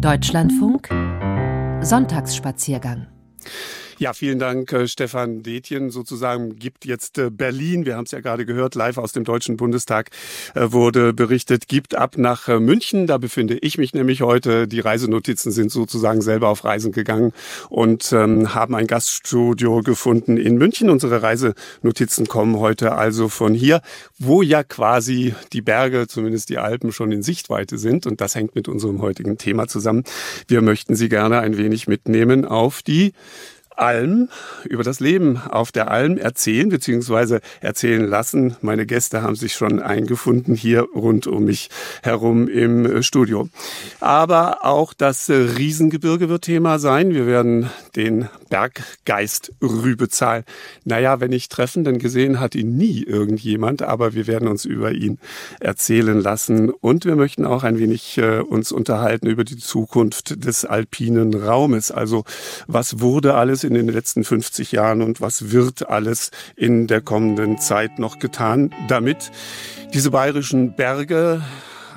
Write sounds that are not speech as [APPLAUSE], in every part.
Deutschlandfunk Sonntagsspaziergang ja, vielen Dank, äh, Stefan Detjen. Sozusagen gibt jetzt äh, Berlin, wir haben es ja gerade gehört, live aus dem Deutschen Bundestag äh, wurde berichtet, gibt ab nach München. Da befinde ich mich nämlich heute. Die Reisenotizen sind sozusagen selber auf Reisen gegangen und ähm, haben ein Gaststudio gefunden in München. Unsere Reisenotizen kommen heute also von hier, wo ja quasi die Berge, zumindest die Alpen, schon in Sichtweite sind. Und das hängt mit unserem heutigen Thema zusammen. Wir möchten Sie gerne ein wenig mitnehmen auf die Alm, über das Leben auf der Alm erzählen bzw. erzählen lassen. Meine Gäste haben sich schon eingefunden hier rund um mich herum im Studio. Aber auch das Riesengebirge wird Thema sein. Wir werden den Berggeist Rübezahl, naja, wenn nicht treffen, denn gesehen hat ihn nie irgendjemand, aber wir werden uns über ihn erzählen lassen und wir möchten auch ein wenig äh, uns unterhalten über die Zukunft des alpinen Raumes. Also was wurde alles in den letzten 50 Jahren und was wird alles in der kommenden Zeit noch getan, damit diese bayerischen Berge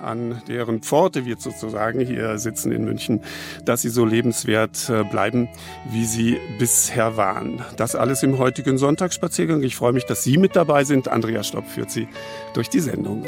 an deren Pforte wir sozusagen hier sitzen in München, dass sie so lebenswert äh, bleiben, wie sie bisher waren. Das alles im heutigen Sonntagsspaziergang. Ich freue mich, dass Sie mit dabei sind. Andrea Stopp führt Sie durch die Sendung.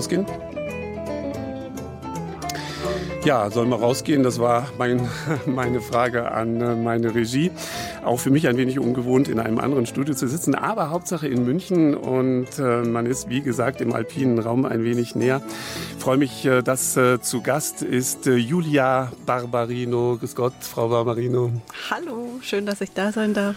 Rausgehen? Ja, sollen wir rausgehen? Das war mein, [LAUGHS] meine Frage an äh, meine Regie. Auch für mich ein wenig ungewohnt, in einem anderen Studio zu sitzen, aber Hauptsache in München und äh, man ist, wie gesagt, im alpinen Raum ein wenig näher. Ich freue mich, äh, dass zu Gast ist Julia Barbarino. Grüß Gott, Frau Barbarino. Hallo, schön, dass ich da sein darf.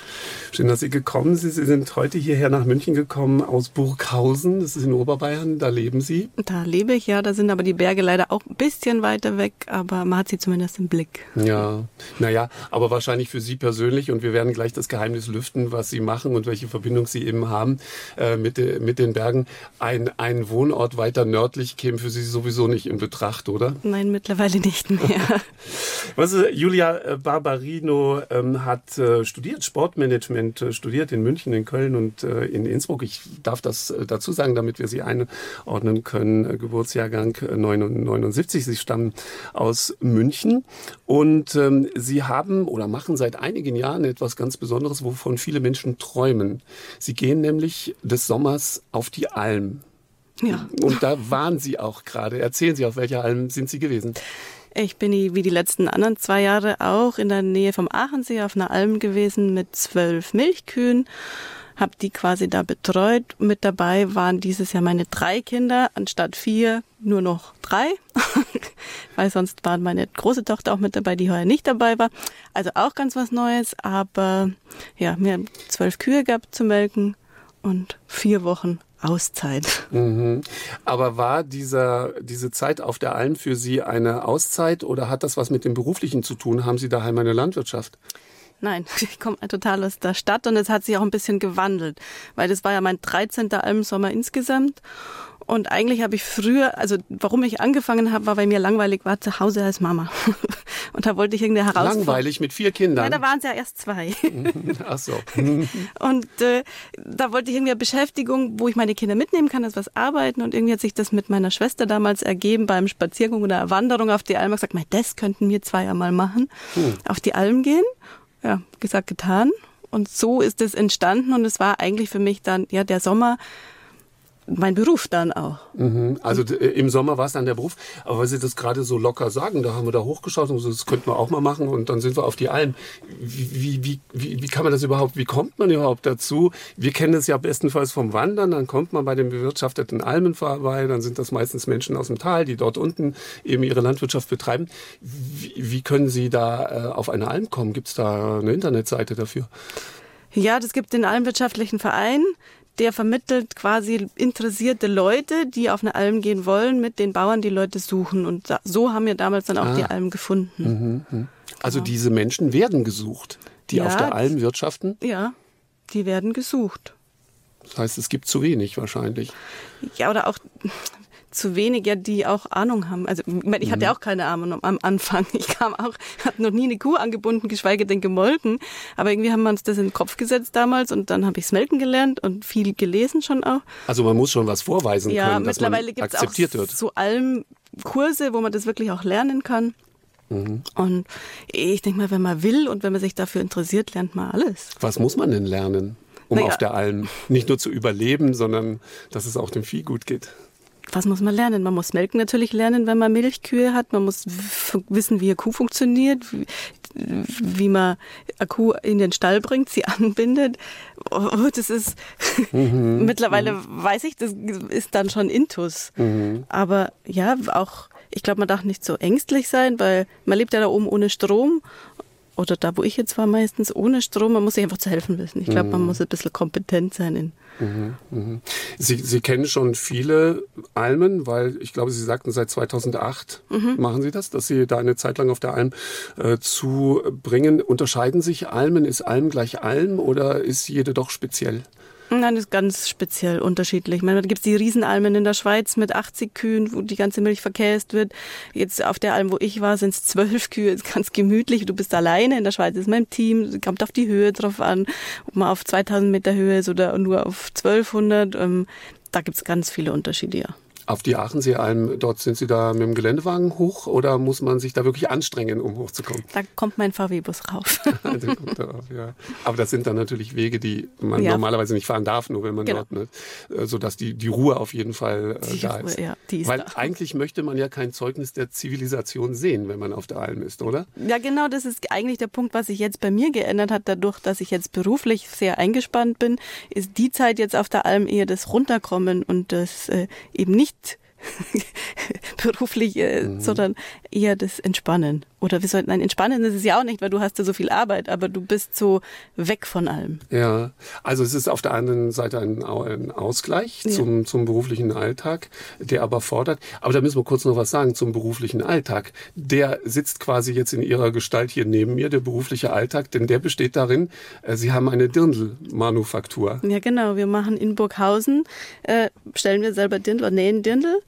Schön, dass Sie gekommen sind. Sie sind heute hierher nach München gekommen aus Burghausen. Das ist in Oberbayern. Da leben Sie. Da lebe ich, ja. Da sind aber die Berge leider auch ein bisschen weiter weg. Aber man hat sie zumindest im Blick. Ja, naja, aber wahrscheinlich für Sie persönlich und wir werden gleich das Geheimnis lüften, was Sie machen und welche Verbindung Sie eben haben äh, mit, de, mit den Bergen. Ein, ein Wohnort weiter nördlich käme für Sie sowieso nicht in Betracht, oder? Nein, mittlerweile nicht mehr. [LAUGHS] was ist, Julia äh, Barbarino ähm, hat äh, studiert, Sportmanagement, äh, studiert in München, in Köln und äh, in Innsbruck. Ich darf das äh, dazu sagen, damit wir Sie einordnen können. Geburtsjahrgang 79. Sie stammen aus München und ähm, Sie haben oder machen seit einigen Jahren etwas ganz Besonderes, wovon viele Menschen träumen. Sie gehen nämlich des Sommers auf die Alm. Ja. Und da waren Sie auch gerade. Erzählen Sie, auf welcher Alm sind Sie gewesen? Ich bin wie die letzten anderen zwei Jahre auch in der Nähe vom Aachensee auf einer Alm gewesen mit zwölf Milchkühen habe die quasi da betreut. Mit dabei waren dieses Jahr meine drei Kinder, anstatt vier nur noch drei, [LAUGHS] weil sonst war meine große Tochter auch mit dabei, die heuer nicht dabei war. Also auch ganz was Neues, aber ja, mir zwölf Kühe gab zu melken und vier Wochen Auszeit. Mhm. Aber war dieser, diese Zeit auf der Alm für Sie eine Auszeit oder hat das was mit dem Beruflichen zu tun? Haben Sie daheim eine Landwirtschaft? Nein, [LAUGHS] ich komme total aus der Stadt und es hat sich auch ein bisschen gewandelt, weil das war ja mein 13. Almsommer insgesamt. Und eigentlich habe ich früher, also warum ich angefangen habe, war, weil mir langweilig war zu Hause als Mama. [LAUGHS] Und da wollte ich irgendeine Herausforderung. Langweilig mit vier Kindern? Ja, da waren es ja erst zwei. [LAUGHS] Ach so. und äh, da wollte ich irgendwie eine Beschäftigung, wo ich meine Kinder mitnehmen kann, das was arbeiten. Und irgendwie hat sich das mit meiner Schwester damals ergeben beim Spaziergang oder Wanderung auf die Alm. Ich gesagt, das könnten wir zwei einmal machen. Hm. Auf die Alm gehen ja, gesagt, getan. Und so ist es entstanden und es war eigentlich für mich dann, ja, der Sommer mein Beruf dann auch. Mhm. Also äh, im Sommer war es dann der Beruf. Aber weil Sie das gerade so locker sagen, da haben wir da hochgeschaut und so, das könnten wir auch mal machen und dann sind wir auf die Alm. Wie, wie, wie, wie kann man das überhaupt, wie kommt man überhaupt dazu? Wir kennen es ja bestenfalls vom Wandern, dann kommt man bei den bewirtschafteten Almen vorbei, dann sind das meistens Menschen aus dem Tal, die dort unten eben ihre Landwirtschaft betreiben. Wie, wie können Sie da äh, auf eine Alm kommen? Gibt es da eine Internetseite dafür? Ja, das gibt den Almwirtschaftlichen Verein der vermittelt quasi interessierte Leute, die auf eine Alm gehen wollen, mit den Bauern, die Leute suchen. Und so haben wir damals dann auch ah. die Alm gefunden. Mhm, mh. Also genau. diese Menschen werden gesucht, die ja, auf der Alm wirtschaften? Ja, die werden gesucht. Das heißt, es gibt zu wenig wahrscheinlich. Ja, oder auch zu wenige, die auch Ahnung haben. Also ich, hatte mhm. auch keine Ahnung am Anfang. Ich kam auch, hatte noch nie eine Kuh angebunden, geschweige denn gemolken. Aber irgendwie haben wir uns das in den Kopf gesetzt damals und dann habe ich Melken gelernt und viel gelesen schon auch. Also man muss schon was vorweisen ja, können, dass mittlerweile man akzeptiert auch wird. Zu allem Kurse, wo man das wirklich auch lernen kann. Mhm. Und ich denke mal, wenn man will und wenn man sich dafür interessiert, lernt man alles. Was muss man denn lernen, um naja. auf der Alm nicht nur zu überleben, sondern dass es auch dem Vieh gut geht? Was muss man lernen? Man muss Melken natürlich lernen, wenn man Milchkühe hat. Man muss wissen, wie eine Kuh funktioniert, wie, wie man eine Kuh in den Stall bringt, sie [LAUGHS] anbindet. Oh, das ist [LAUGHS] mhm. mittlerweile mhm. weiß ich, das ist dann schon Intus. Mhm. Aber ja, auch ich glaube, man darf nicht so ängstlich sein, weil man lebt ja da oben ohne Strom oder da, wo ich jetzt war, meistens ohne Strom. Man muss sich einfach zu helfen wissen. Ich glaube, man mhm. muss ein bisschen kompetent sein in Mhm, mhm. Sie, Sie kennen schon viele Almen, weil ich glaube, Sie sagten, seit 2008 mhm. machen Sie das, dass Sie da eine Zeit lang auf der Alm äh, zubringen. Unterscheiden sich Almen? Ist Alm gleich Alm oder ist jede doch speziell? Nein, das ist ganz speziell unterschiedlich. Ich meine, da gibt es die Riesenalmen in der Schweiz mit 80 Kühen, wo die ganze Milch verkäst wird. Jetzt auf der Alm, wo ich war, sind es zwölf Kühe, ist ganz gemütlich. Du bist alleine. In der Schweiz ist mein Team, kommt auf die Höhe drauf an, ob man auf 2000 Meter Höhe ist oder nur auf 1200. Ähm, da gibt es ganz viele Unterschiede, ja. Auf die Aachensee-Alm, dort sind Sie da mit dem Geländewagen hoch oder muss man sich da wirklich anstrengen, um hochzukommen? Da kommt mein VW-Bus rauf. [LAUGHS] darauf, ja. Aber das sind dann natürlich Wege, die man ja. normalerweise nicht fahren darf, nur wenn man genau. dort, ne, äh, sodass die, die Ruhe auf jeden Fall äh, da ist. Ja, ist Weil da. eigentlich möchte man ja kein Zeugnis der Zivilisation sehen, wenn man auf der Alm ist, oder? Ja, genau, das ist eigentlich der Punkt, was sich jetzt bei mir geändert hat, dadurch, dass ich jetzt beruflich sehr eingespannt bin, ist die Zeit jetzt auf der Alm eher das Runterkommen und das äh, eben nicht [LAUGHS] beruflich, äh, mhm. sondern eher das Entspannen. Oder wir sollten ein Entspannen ist es ja auch nicht, weil du hast ja so viel Arbeit, aber du bist so weg von allem. Ja, also es ist auf der einen Seite ein, ein Ausgleich ja. zum, zum beruflichen Alltag, der aber fordert. Aber da müssen wir kurz noch was sagen zum beruflichen Alltag. Der sitzt quasi jetzt in ihrer Gestalt hier neben mir, der berufliche Alltag, denn der besteht darin, äh, Sie haben eine Dirndl-Manufaktur. Ja, genau. Wir machen in Burghausen, äh, stellen wir selber Dirndl oder nähen Dirndl.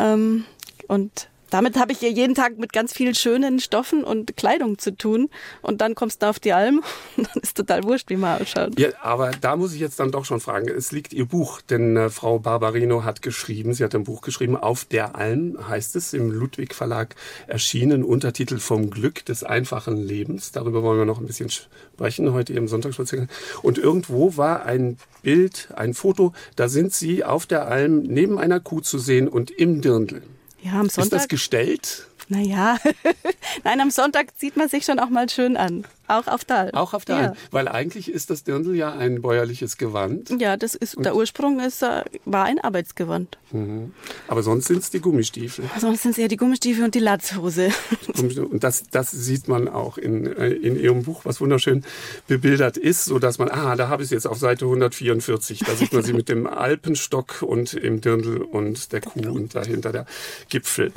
Ähm, und damit habe ich ja jeden Tag mit ganz vielen schönen Stoffen und Kleidung zu tun. Und dann kommst du auf die Alm [LAUGHS] und dann ist total wurscht, wie man ausschaut. Ja, aber da muss ich jetzt dann doch schon fragen. Es liegt Ihr Buch, denn äh, Frau Barbarino hat geschrieben, sie hat ein Buch geschrieben, Auf der Alm heißt es, im Ludwig Verlag erschienen, Untertitel Vom Glück des einfachen Lebens. Darüber wollen wir noch ein bisschen sprechen heute im Sonntagsspaziergang. Und irgendwo war ein Bild, ein Foto, da sind Sie auf der Alm neben einer Kuh zu sehen und im Dirndl. Ja, am Sonntag. Ist das gestellt? Naja, [LAUGHS] nein, am Sonntag zieht man sich schon auch mal schön an. Auch auf der Alm. Auch auf der ja. Alm. Weil eigentlich ist das Dirndl ja ein bäuerliches Gewand. Ja, das ist, der Ursprung ist, äh, war ein Arbeitsgewand. Mhm. Aber sonst sind es die Gummistiefel. Sonst sind es eher die Gummistiefel und die Latzhose. [LAUGHS] Und das, das sieht man auch in, äh, in Ihrem Buch, was wunderschön bebildert ist, so dass man, ah, da habe ich es jetzt auf Seite 144. Da sieht man sie [LAUGHS] mit dem Alpenstock und im Dirndl und der Kuh und dahinter der Gipfel.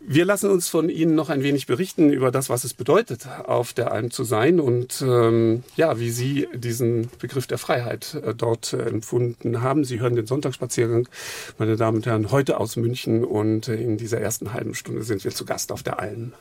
Wir lassen uns von Ihnen noch ein wenig berichten über das, was es bedeutet, auf der Alm zu sein sein und ähm, ja, wie Sie diesen Begriff der Freiheit äh, dort äh, empfunden haben. Sie hören den Sonntagsspaziergang, meine Damen und Herren, heute aus München und äh, in dieser ersten halben Stunde sind wir zu Gast auf der Alm.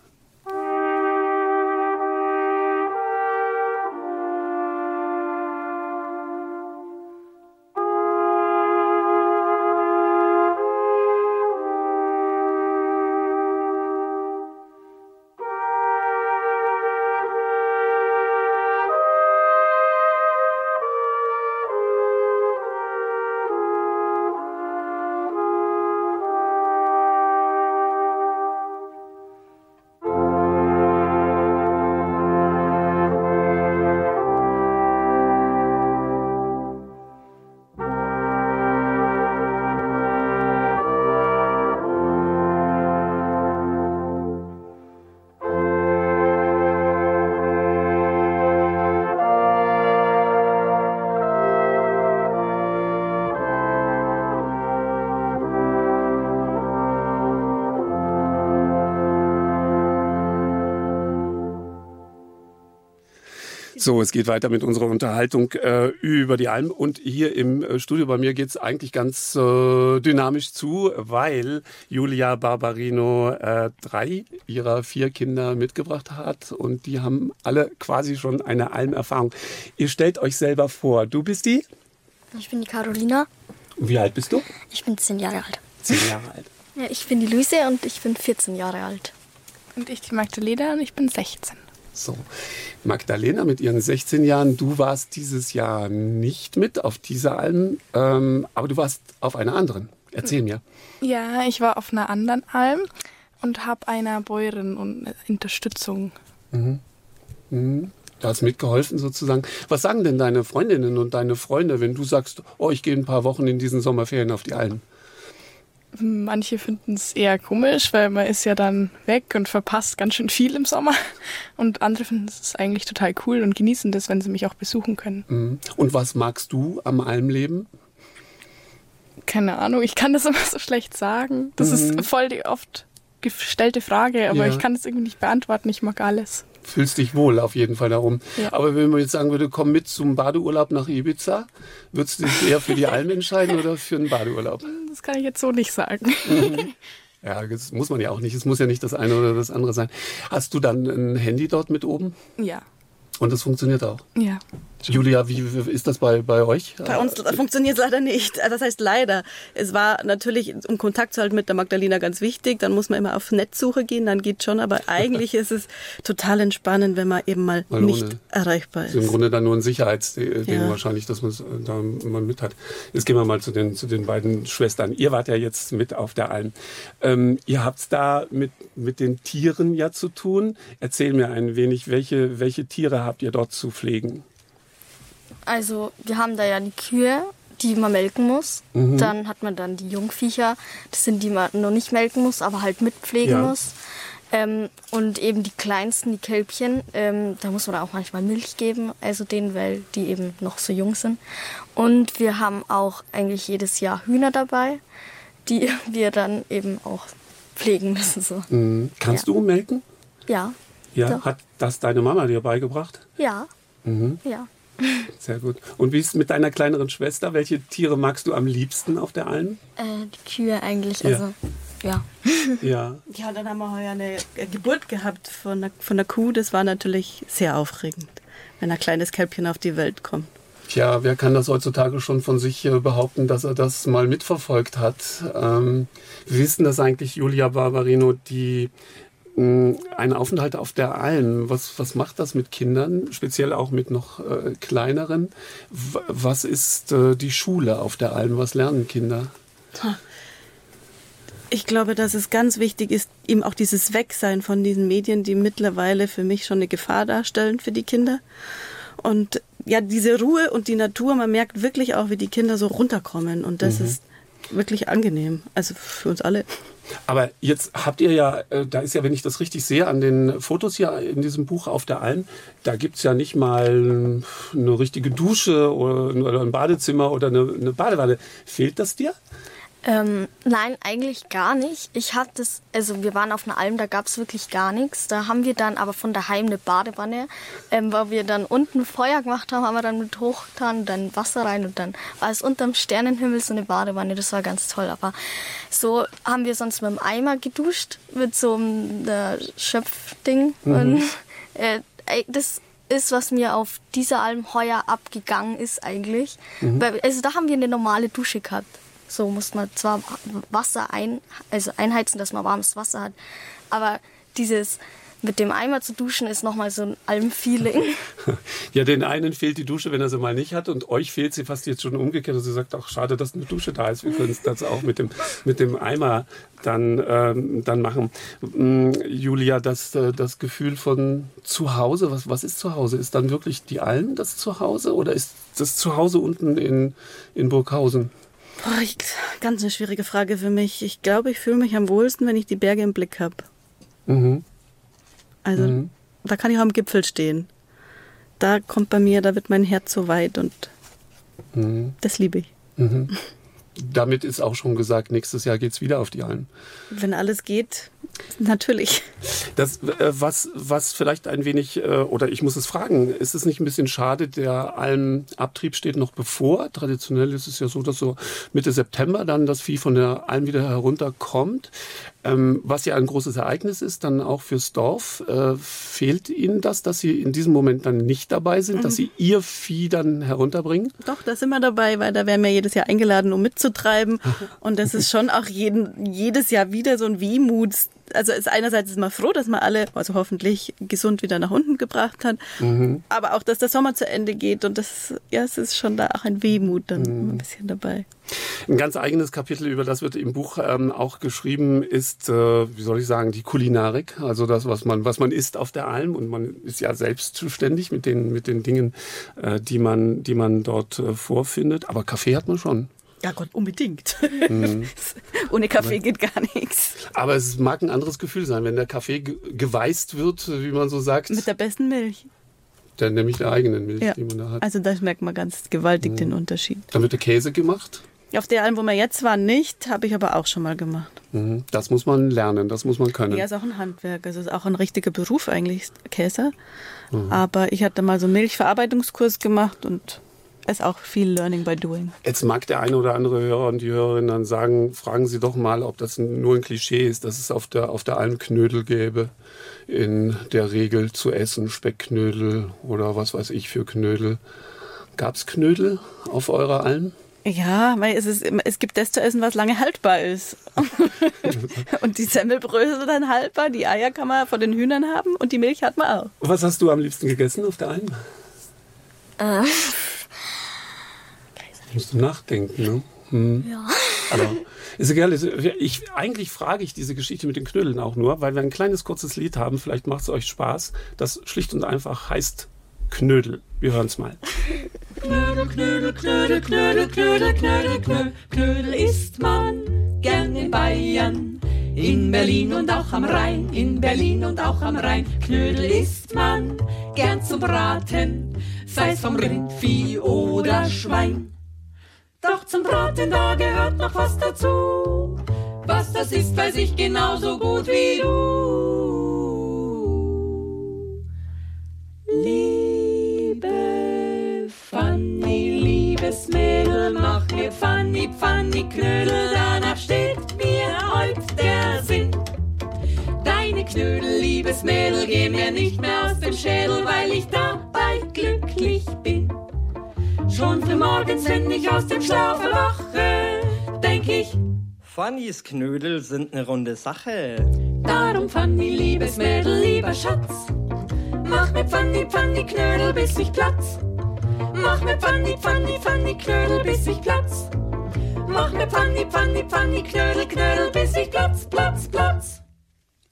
So, es geht weiter mit unserer Unterhaltung äh, über die Alm. Und hier im äh, Studio bei mir geht es eigentlich ganz äh, dynamisch zu, weil Julia Barbarino äh, drei ihrer vier Kinder mitgebracht hat. Und die haben alle quasi schon eine Almerfahrung. Ihr stellt euch selber vor. Du bist die? Ich bin die Carolina. Und wie alt bist du? Ich bin zehn Jahre alt. Zehn Jahre alt. Ja, ich bin die Luise und ich bin 14 Jahre alt. Und ich die Magdalena und ich bin 16. So, Magdalena mit ihren 16 Jahren, du warst dieses Jahr nicht mit auf dieser Alm, ähm, aber du warst auf einer anderen. Erzähl mir. Ja, ich war auf einer anderen Alm und habe einer Bäuerin Unterstützung. Mhm. Mhm. Du hast mitgeholfen sozusagen. Was sagen denn deine Freundinnen und deine Freunde, wenn du sagst, oh, ich gehe ein paar Wochen in diesen Sommerferien auf die Alm? Manche finden es eher komisch, weil man ist ja dann weg und verpasst ganz schön viel im Sommer. Und andere finden es eigentlich total cool und genießen das, wenn sie mich auch besuchen können. Mhm. Und was magst du am Almleben? Keine Ahnung, ich kann das [LAUGHS] immer so schlecht sagen. Das mhm. ist voll die oft gestellte Frage, aber ja. ich kann es irgendwie nicht beantworten. Ich mag alles fühlst dich wohl auf jeden Fall darum. Ja. Aber wenn man jetzt sagen würde, komm mit zum Badeurlaub nach Ibiza, würdest du dich eher für die Alm entscheiden oder für einen Badeurlaub? Das kann ich jetzt so nicht sagen. Mhm. Ja, das muss man ja auch nicht. Es muss ja nicht das eine oder das andere sein. Hast du dann ein Handy dort mit oben? Ja. Und das funktioniert auch? Ja. Julia, wie ist das bei, bei euch? Bei uns funktioniert es leider nicht. Das heißt leider. Es war natürlich, um Kontakt zu halten mit der Magdalena ganz wichtig. Dann muss man immer auf Netzsuche gehen, dann geht schon. Aber [LAUGHS] eigentlich ist es total entspannend, wenn man eben mal, mal nicht ohne. erreichbar ist. ist. Im Grunde dann nur ein Sicherheitsding ja. wahrscheinlich, dass man es äh, da mal mit hat. Jetzt gehen wir mal zu den, zu den beiden Schwestern. Ihr wart ja jetzt mit auf der Alm. Ähm, ihr habt es da mit, mit den Tieren ja zu tun. Erzähl mir ein wenig, welche, welche Tiere habt ihr dort zu pflegen? Also wir haben da ja die Kühe, die man melken muss. Mhm. Dann hat man dann die Jungviecher, das sind die man noch nicht melken muss, aber halt mitpflegen Ja. muss. Ähm, und eben die kleinsten, die Kälbchen, ähm, da muss man auch manchmal Milch geben, also denen, weil die eben noch so jung sind. Und wir haben auch eigentlich jedes Jahr Hühner dabei, die [LAUGHS] wir dann eben auch pflegen müssen. So. Mhm. Kannst Ja. du melken? Ja, Ja. Doch. Hat das deine Mama dir beigebracht? ja, Mhm. ja. Sehr gut. Und wie ist es mit deiner kleineren Schwester? Welche Tiere magst du am liebsten auf der Alm? Äh, die Kühe eigentlich, Ja. also ja. [LAUGHS] Ja. Ja, dann haben wir heuer eine äh, Geburt gehabt von der, von der Kuh. Das war natürlich sehr aufregend, wenn ein kleines Kälbchen auf die Welt kommt. Tja, wer kann das heutzutage schon von sich äh, behaupten, dass er das mal mitverfolgt hat? Ähm, wie ist denn das eigentlich, Julia Barbarino, die ein Aufenthalt auf der Alm? Was, was macht das mit Kindern, speziell auch mit noch äh, kleineren? W was ist äh, die Schule auf der Alm? Was lernen Kinder? Ich glaube, dass es ganz wichtig ist, eben auch dieses Wegsein von diesen Medien, die mittlerweile für mich schon eine Gefahr darstellen für die Kinder. Und ja, diese Ruhe und die Natur, man merkt wirklich auch, wie die Kinder so runterkommen. Und das ist wirklich angenehm. Also für uns alle. Aber jetzt habt ihr ja, äh, da ist ja, wenn ich das richtig sehe, an den Fotos hier in diesem Buch auf der Alm, da gibt's ja nicht mal eine richtige Dusche oder, oder ein Badezimmer oder eine, eine Badewanne. Fehlt das dir? Ähm, nein, eigentlich gar nicht. Ich hatte das, also wir waren auf einer Alm, da gab es wirklich gar nichts. Da haben wir dann aber von daheim eine Badewanne, ähm, weil wir dann unten Feuer gemacht haben, haben wir dann mit hochgetan, dann Wasser rein und dann war es unterm Sternenhimmel so eine Badewanne. Das war ganz toll. Aber so haben wir sonst mit dem Eimer geduscht, mit so einem äh, Schöpfding. Und äh, das ist, was mir auf dieser Alm heuer abgegangen ist eigentlich. Weil, also da haben wir eine normale Dusche gehabt. So muss man zwar Wasser ein, also einheizen, dass man warmes Wasser hat, aber dieses mit dem Eimer zu duschen ist nochmal so ein Alm-Feeling. [LAUGHS] Ja, den einen fehlt die Dusche, wenn er sie mal nicht hat, und euch fehlt sie fast jetzt schon umgekehrt. Und sie sagt, ach, schade, dass eine Dusche da ist. Wir können es das auch mit dem, mit dem Eimer dann, ähm, dann machen. Mm, Julia, das, äh, das Gefühl von Zuhause, was, was ist Zuhause? Ist dann wirklich die Alm das Zuhause oder ist das Zuhause unten in, in Burghausen? Boah, ich, ganz eine schwierige Frage für mich. Ich glaube, ich fühle mich am wohlsten, wenn ich die Berge im Blick habe. Mhm. Also Mhm. da kann ich auch am Gipfel stehen. Da kommt bei mir, da wird mein Herz so weit und Mhm. das liebe ich. Mhm. Damit ist auch schon gesagt, nächstes Jahr geht's wieder auf die Alm. Wenn alles geht, natürlich. Das, äh, was, was vielleicht ein wenig, äh, oder ich muss es fragen, ist es nicht ein bisschen schade, der Almabtrieb steht noch bevor? Traditionell ist es ja so, dass so Mitte September dann das Vieh von der Alm wieder herunterkommt. Ähm, was ja ein großes Ereignis ist, dann auch fürs Dorf. Äh, fehlt Ihnen das, dass Sie in diesem Moment dann nicht dabei sind, dass Sie Ihr Vieh dann herunterbringen? Doch, da sind wir dabei, weil da werden wir jedes Jahr eingeladen, um mitzutreiben. [LAUGHS] Und das ist schon auch jeden, jedes Jahr wieder so ein Wehmut. Also ist einerseits ist man froh, dass man alle, also hoffentlich gesund wieder nach unten gebracht hat. Aber auch, dass der Sommer zu Ende geht. Und das, ja, es ist schon da auch ein Wehmut dann ein bisschen dabei. Ein ganz eigenes Kapitel, über das wird im Buch ähm, auch geschrieben, ist, äh, wie soll ich sagen, die Kulinarik. Also das, was man, was man isst auf der Alm. Und man ist ja selbst zuständig mit den, mit den Dingen, äh, die man, die man dort äh, vorfindet. Aber Kaffee hat man schon. Ja Gott, unbedingt. [LAUGHS] Ohne Kaffee geht gar nichts. Aber es mag ein anderes Gefühl sein, wenn der Kaffee ge geweißt wird, wie man so sagt. Mit der besten Milch. der, nämlich der eigenen Milch, Ja. die man da hat. Also da merkt man ganz gewaltig den Unterschied. Dann wird der Käse gemacht. Auf der Alm, wo wir jetzt waren, nicht, habe ich aber auch schon mal gemacht. Mhm. Das muss man lernen, das muss man können. Ja, ist auch ein Handwerk. Also ist auch ein richtiger Beruf eigentlich, Käse. Aber ich hatte mal so einen Milchverarbeitungskurs gemacht und ist auch viel Learning by Doing. Jetzt mag der eine oder andere Hörer und die Hörerin dann sagen, fragen Sie doch mal, ob das nur ein Klischee ist, dass es auf der, auf der Alm Knödel gäbe. In der Regel zu essen, Speckknödel oder was weiß ich für Knödel. Gab es Knödel auf eurer Alm? Ja, weil es, ist, immer- es gibt das zu essen, was lange haltbar ist. [LAUGHS] und die Semmelbrösel sind dann haltbar, die Eier kann man von den Hühnern haben und die Milch hat man auch. Was hast du am liebsten gegessen auf der Alm? Äh, Musst du nachdenken, ne? Hm. ja. Aber ist egal. Ich, eigentlich frage ich diese Geschichte mit den Knödeln auch nur, weil wir ein kleines kurzes Lied haben. Vielleicht macht es euch Spaß. Das schlicht und einfach heißt Knödel. Wir hören es mal. Knödel, Knödel, Knödel, Knödel, Knödel, Knödel, Knödel, Knödel isst man gern in Bayern. In Berlin und auch am Rhein, in Berlin und auch am Rhein. Knödel isst man gern zum Braten, sei's vom Rindvieh oder Schwein. Doch zum Braten da gehört noch was dazu. Was das ist, weiß ich genauso gut wie du. Liebe Fanny, liebes Mädel, mach mir Fanny, Fanny Knödel, danach steht mir heut der Sinn. Deine Knödel, liebes Mädel, geh mir nicht mehr aus dem Schädel, weil ich dabei glücklich bin. Schon früh morgens, wenn ich aus dem Schlaf erwache, denk ich, Fannys Knödel sind ne runde Sache. darum Fanny, liebes Mädel, lieber Schatz. Mach mir Fanny, Fanny Knödel, bis ich platz. Mach mir Fanny, Fanny, Fanny Knödel, bis ich platz. Mach mir Fanny, Fanny, Fanny Knödel, Knödel, bis ich platz, platz, platz.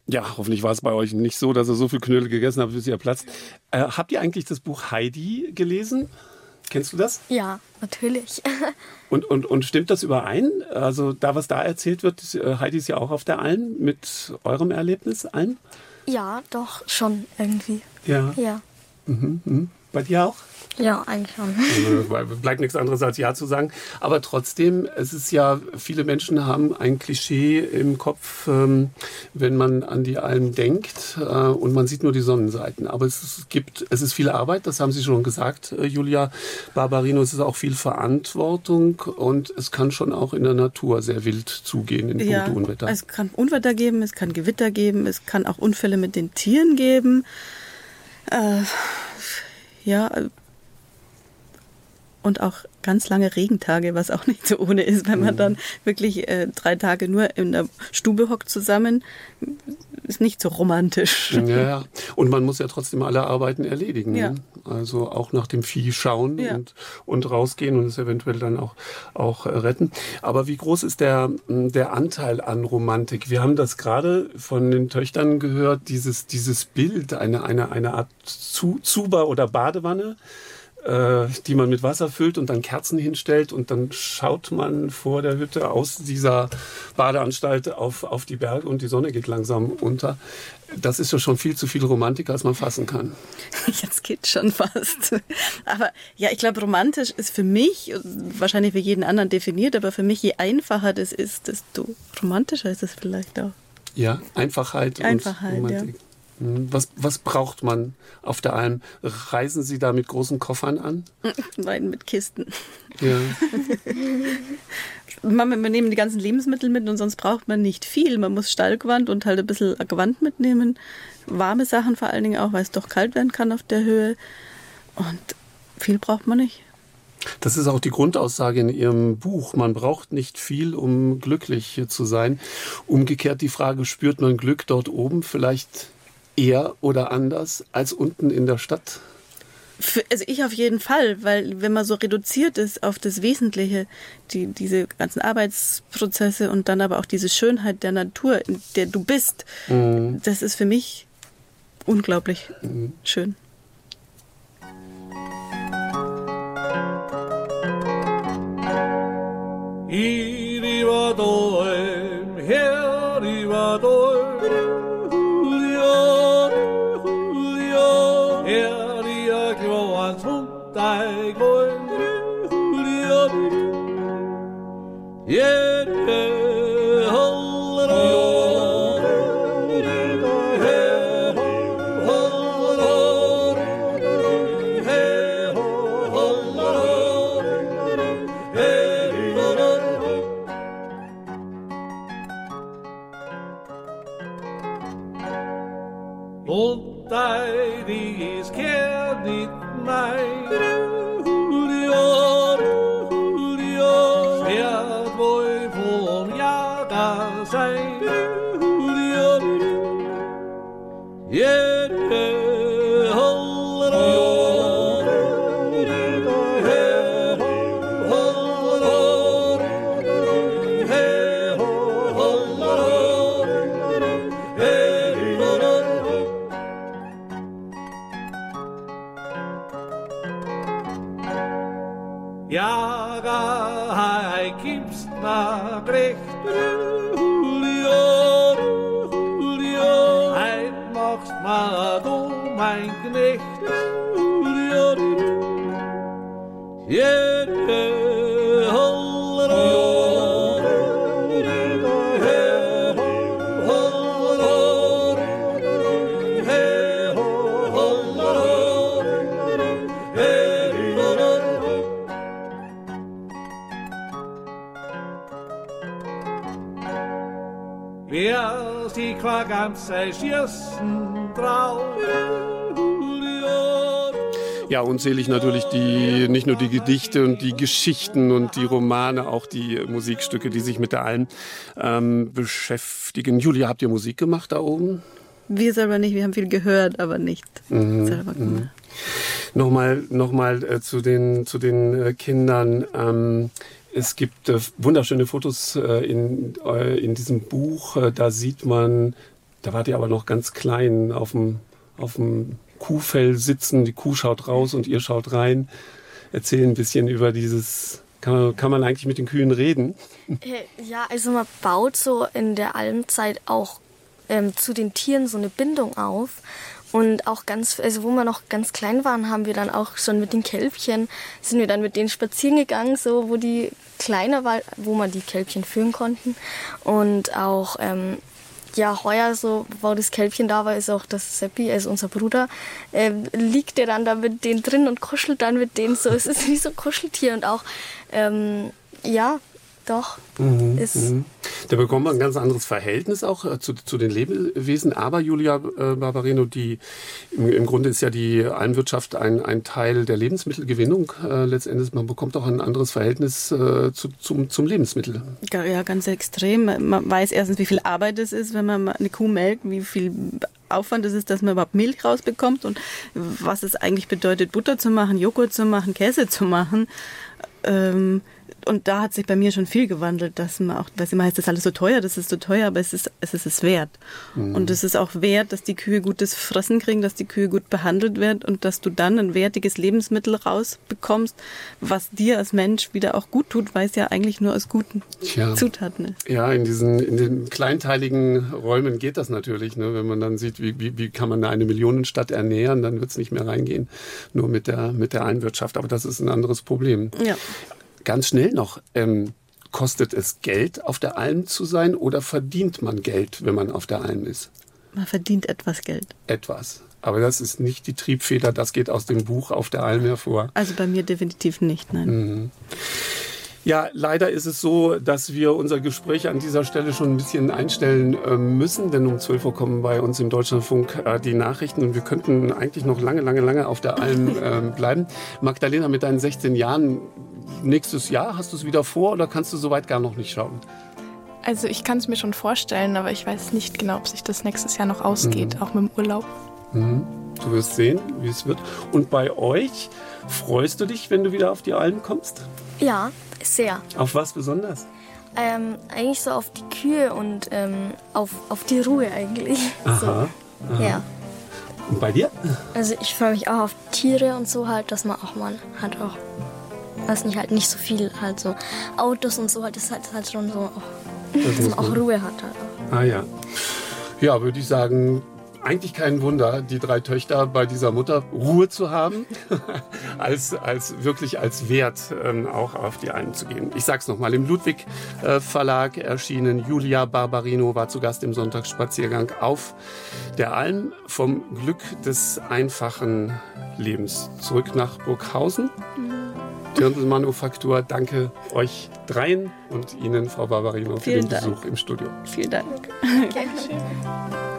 Ja, hoffentlich war es bei euch nicht so, dass ihr so viel Knödel gegessen habt, bis ihr platzt. Äh, habt ihr eigentlich das Buch Heidi gelesen? Kennst du das? Ja, natürlich. [LAUGHS] Und, und, und stimmt das überein? Also da, was da erzählt wird, äh, Heidi ist ja auch auf der Alm mit eurem Erlebnis Alm? ja, doch, schon irgendwie. Ja. Ja. Bei dir auch? Ja, eigentlich schon. Äh, Bleibt nichts anderes als Ja zu sagen. Aber trotzdem, es ist ja, viele Menschen haben ein Klischee im Kopf, ähm, wenn man an die Alm denkt äh, und man sieht nur die Sonnenseiten. Aber es ist, gibt, es ist viel Arbeit, das haben Sie schon gesagt, äh, Julia Barbarino. Es ist auch viel Verantwortung und es kann schon auch in der Natur sehr wild zugehen in Ja, puncto Unwetter. es kann Unwetter geben, es kann Gewitter geben, es kann auch Unfälle mit den Tieren geben. Äh, ja, und auch ganz lange Regentage, was auch nicht so ohne ist, wenn Mhm. man dann wirklich äh, drei Tage nur in der Stube hockt zusammen, ist nicht so romantisch. Ja, ja. Und man muss ja trotzdem alle Arbeiten erledigen. Ja. Ne? Also auch nach dem Vieh schauen Ja. und, und rausgehen und es eventuell dann auch, auch äh, retten. Aber wie groß ist der, mh, der Anteil an Romantik? Wir haben das gerade von den Töchtern gehört, dieses, dieses Bild, eine, eine, eine Art Zu Zuber oder Badewanne äh, die man mit Wasser füllt und dann Kerzen hinstellt und dann schaut man vor der Hütte aus dieser Badeanstalt auf, auf die Berge und die Sonne geht langsam unter. Das ist ja schon viel zu viel Romantik, als man fassen kann. [LAUGHS] Jetzt geht schon fast. Aber ja, ich glaube, romantisch ist für mich, wahrscheinlich für jeden anderen definiert, aber für mich, je einfacher das ist, desto romantischer ist es vielleicht auch. Ja, Einfachheit, Einfachheit, und Romantik. Hm, Was, was braucht man auf der Alm? Reisen Sie da mit großen Koffern an? [LAUGHS] Wein mit Kisten. Ja. [LAUGHS] Man, wir nehmen die ganzen Lebensmittel mit und sonst braucht man nicht viel. Man muss Stallgewand und halt ein bisschen Gewand mitnehmen. Warme Sachen vor allen Dingen auch, weil es doch kalt werden kann auf der Höhe. Und viel braucht man nicht. Das ist auch die Grundaussage in Ihrem Buch. Man braucht nicht viel, um glücklich zu sein. Umgekehrt die Frage, spürt man Glück dort oben vielleicht eher oder anders als unten in der Stadt? Für, also ich auf jeden Fall, weil wenn man so reduziert ist auf das Wesentliche, die, diese ganzen Arbeitsprozesse und dann aber auch diese Schönheit der Natur, in der du bist, das ist für mich unglaublich schön. 이 Yeah. Ja, unzählig natürlich die, nicht nur die Gedichte und die Geschichten und die Romane, auch die Musikstücke, die sich mit der Alm ähm, beschäftigen. Julia, habt ihr Musik gemacht da oben? Wir selber nicht, wir haben viel gehört, aber nicht Mhm, selber gemacht. Nochmal, nochmal äh, zu den, zu den äh, Kindern. Ähm, es gibt äh, wunderschöne Fotos äh, in, äh, in diesem Buch. Äh, da sieht man, da wart ihr aber noch ganz klein auf dem, auf dem Kuhfell sitzen. Die Kuh schaut raus und ihr schaut rein. Erzähl ein bisschen über dieses. Kann man, kann man eigentlich mit den Kühen reden? [LAUGHS] Äh, Ja, also man baut so in der Almzeit auch ähm, zu den Tieren so eine Bindung auf. Und auch ganz, also wo wir noch ganz klein waren, haben wir dann auch schon mit den Kälbchen, sind wir dann mit denen spazieren gegangen, so wo die kleiner war, wo man die Kälbchen führen konnten. Und auch, ähm, ja, heuer so, wo das Kälbchen da war, ist auch das Seppi, also unser Bruder, ähm, liegt der dann da mit denen drin und kuschelt dann mit denen so. Es ist wie so ein Kuscheltier und auch, ähm, ja, doch, ist, Mhm. Da bekommt man ein ganz anderes Verhältnis auch äh, zu, zu den Lebewesen. Aber Julia äh, Barbarino, die, im, im Grunde ist ja die Almwirtschaft ein, ein Teil der Lebensmittelgewinnung äh, letztendlich. Man bekommt auch ein anderes Verhältnis äh, zu, zum, zum Lebensmittel. Ja, ja, ganz extrem. Man weiß erstens, wie viel Arbeit es ist, wenn man eine Kuh melkt, wie viel Aufwand es ist, dass man überhaupt Milch rausbekommt und was es eigentlich bedeutet, Butter zu machen, Joghurt zu machen, Käse zu machen. Ähm, und da hat sich bei mir schon viel gewandelt, dass man auch, was immer heißt, das ist alles so teuer, das ist so teuer, aber es ist es ist es wert. Und es ist auch wert, dass die Kühe gutes Fressen kriegen, dass die Kühe gut behandelt werden und dass du dann ein wertiges Lebensmittel rausbekommst, was dir als Mensch wieder auch gut tut, weil es ja eigentlich nur aus guten Tja. Zutaten ist. Ja, in diesen in den kleinteiligen Räumen geht das natürlich. Ne? Wenn man dann sieht, wie, wie, wie kann man eine Millionenstadt ernähren, dann wird es nicht mehr reingehen, nur mit der, mit der Einwirtschaft. Aber das ist ein anderes Problem. Ja. Ganz schnell noch, ähm, kostet es Geld, auf der Alm zu sein oder verdient man Geld, wenn man auf der Alm ist? Man verdient etwas Geld. Etwas. Aber das ist nicht die Triebfeder, das geht aus dem Buch auf der Alm hervor. Also bei mir definitiv nicht, nein. Ja, leider ist es so, dass wir unser Gespräch an dieser Stelle schon ein bisschen einstellen äh, müssen, denn um 12 Uhr kommen bei uns im Deutschlandfunk äh, die Nachrichten und wir könnten eigentlich noch lange, lange, lange auf der Alm [LAUGHS] ähm, bleiben. Magdalena, mit deinen 16 Jahren, nächstes Jahr, hast du es wieder vor oder kannst du soweit gar noch nicht schauen? Also ich kann es mir schon vorstellen, aber ich weiß nicht genau, ob sich das nächstes Jahr noch ausgeht, auch mit dem Urlaub. Du wirst sehen, wie es wird. Und bei euch, freust du dich, wenn du wieder auf die Alm kommst? ja, sehr. Auf was besonders? Ähm, eigentlich so auf die Kühe und ähm, auf, auf die Ruhe eigentlich. [LAUGHS] Aha. So, ja. Und bei dir? Also ich freue mich auch auf Tiere und so halt, dass man auch mal halt auch, weiß nicht, halt nicht so viel halt so Autos und so halt, das ist halt, halt schon so auch, dass muss man auch Ruhe hat halt. Ah ja. Ja, würde ich sagen, eigentlich kein Wunder, die drei Töchter bei dieser Mutter Ruhe zu haben, [LAUGHS] als, als wirklich als Wert ähm, auch auf die Alm zu gehen. Ich sag's nochmal, im Ludwig äh, Verlag erschienen. Julia Barbarino war zu Gast im Sonntagsspaziergang auf der Alm vom Glück des einfachen Lebens. Zurück nach Burghausen. Dirndl-Manufaktur, danke euch dreien und Ihnen, Frau Barbarino, für Vielen den Dank. Besuch im Studio. Vielen Dank. [LAUGHS]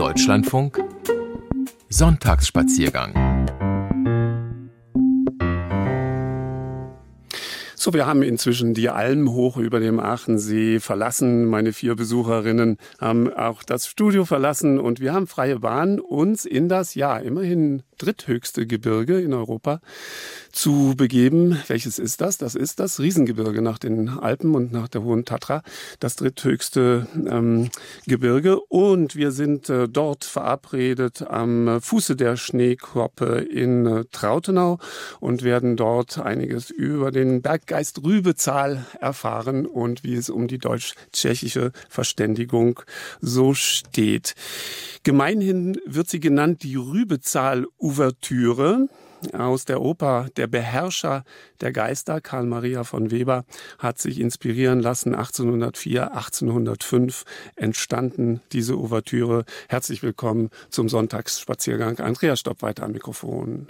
Deutschlandfunk Sonntagsspaziergang So, wir haben inzwischen die Alm hoch über dem Aachensee verlassen. Meine vier Besucherinnen haben auch das Studio verlassen und wir haben freie Bahn, uns in das, ja, immerhin dritthöchste Gebirge in Europa zu begeben. Welches ist das? Das ist das Riesengebirge nach den Alpen und nach der Hohen Tatra, das dritthöchste ähm, Gebirge. Und wir sind äh, dort verabredet am Fuße der Schneekoppe in äh, Trautenau und werden dort einiges über den Berggeist Rübezahl erfahren und wie es um die deutsch-tschechische Verständigung so steht. Gemeinhin wird sie genannt die Rübezahl-Ouvertüre aus der Oper Der Beherrscher der Geister, Karl Maria von Weber, hat sich inspirieren lassen. 1804, 1805 entstanden diese Ouvertüre. Herzlich willkommen zum Sonntagsspaziergang. Andreas Stopp weiter am Mikrofon.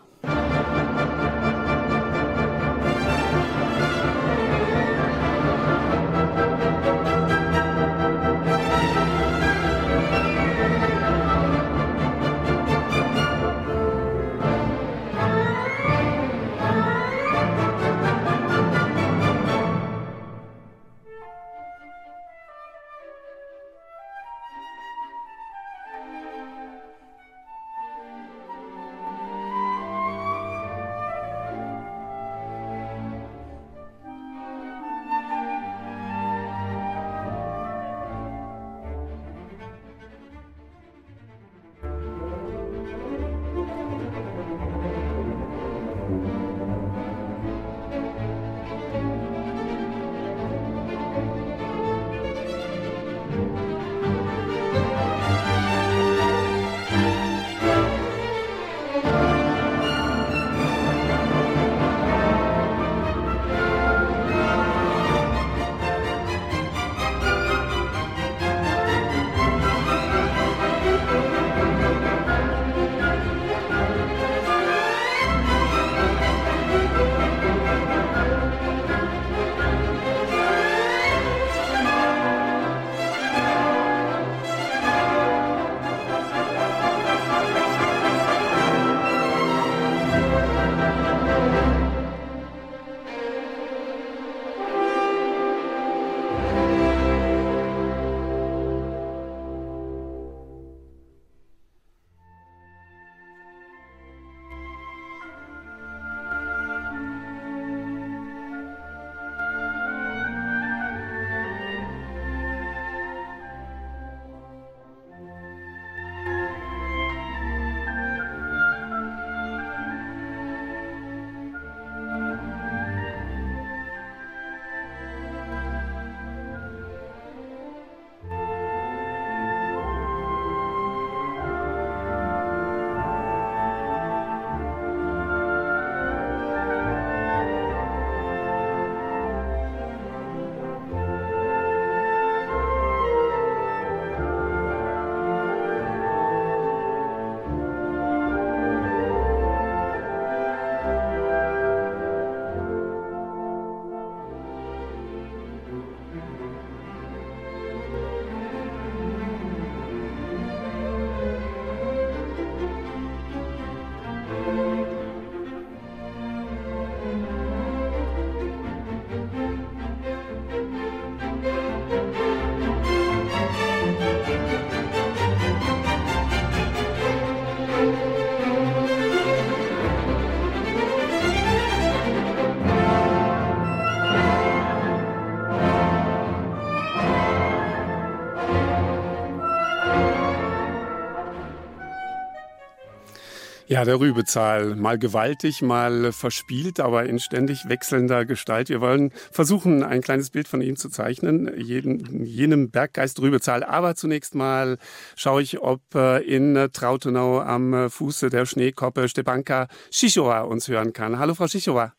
Ja, der Rübezahl. Mal gewaltig, mal verspielt, aber in ständig wechselnder Gestalt. Wir wollen versuchen, ein kleines Bild von ihm zu zeichnen, jeden, jenem Berggeist Rübezahl. Aber zunächst mal schaue ich, ob äh, in Trautenau am Fuße der Schneekoppe Stepanka Schichowa uns hören kann. Hallo, Frau Schichowa.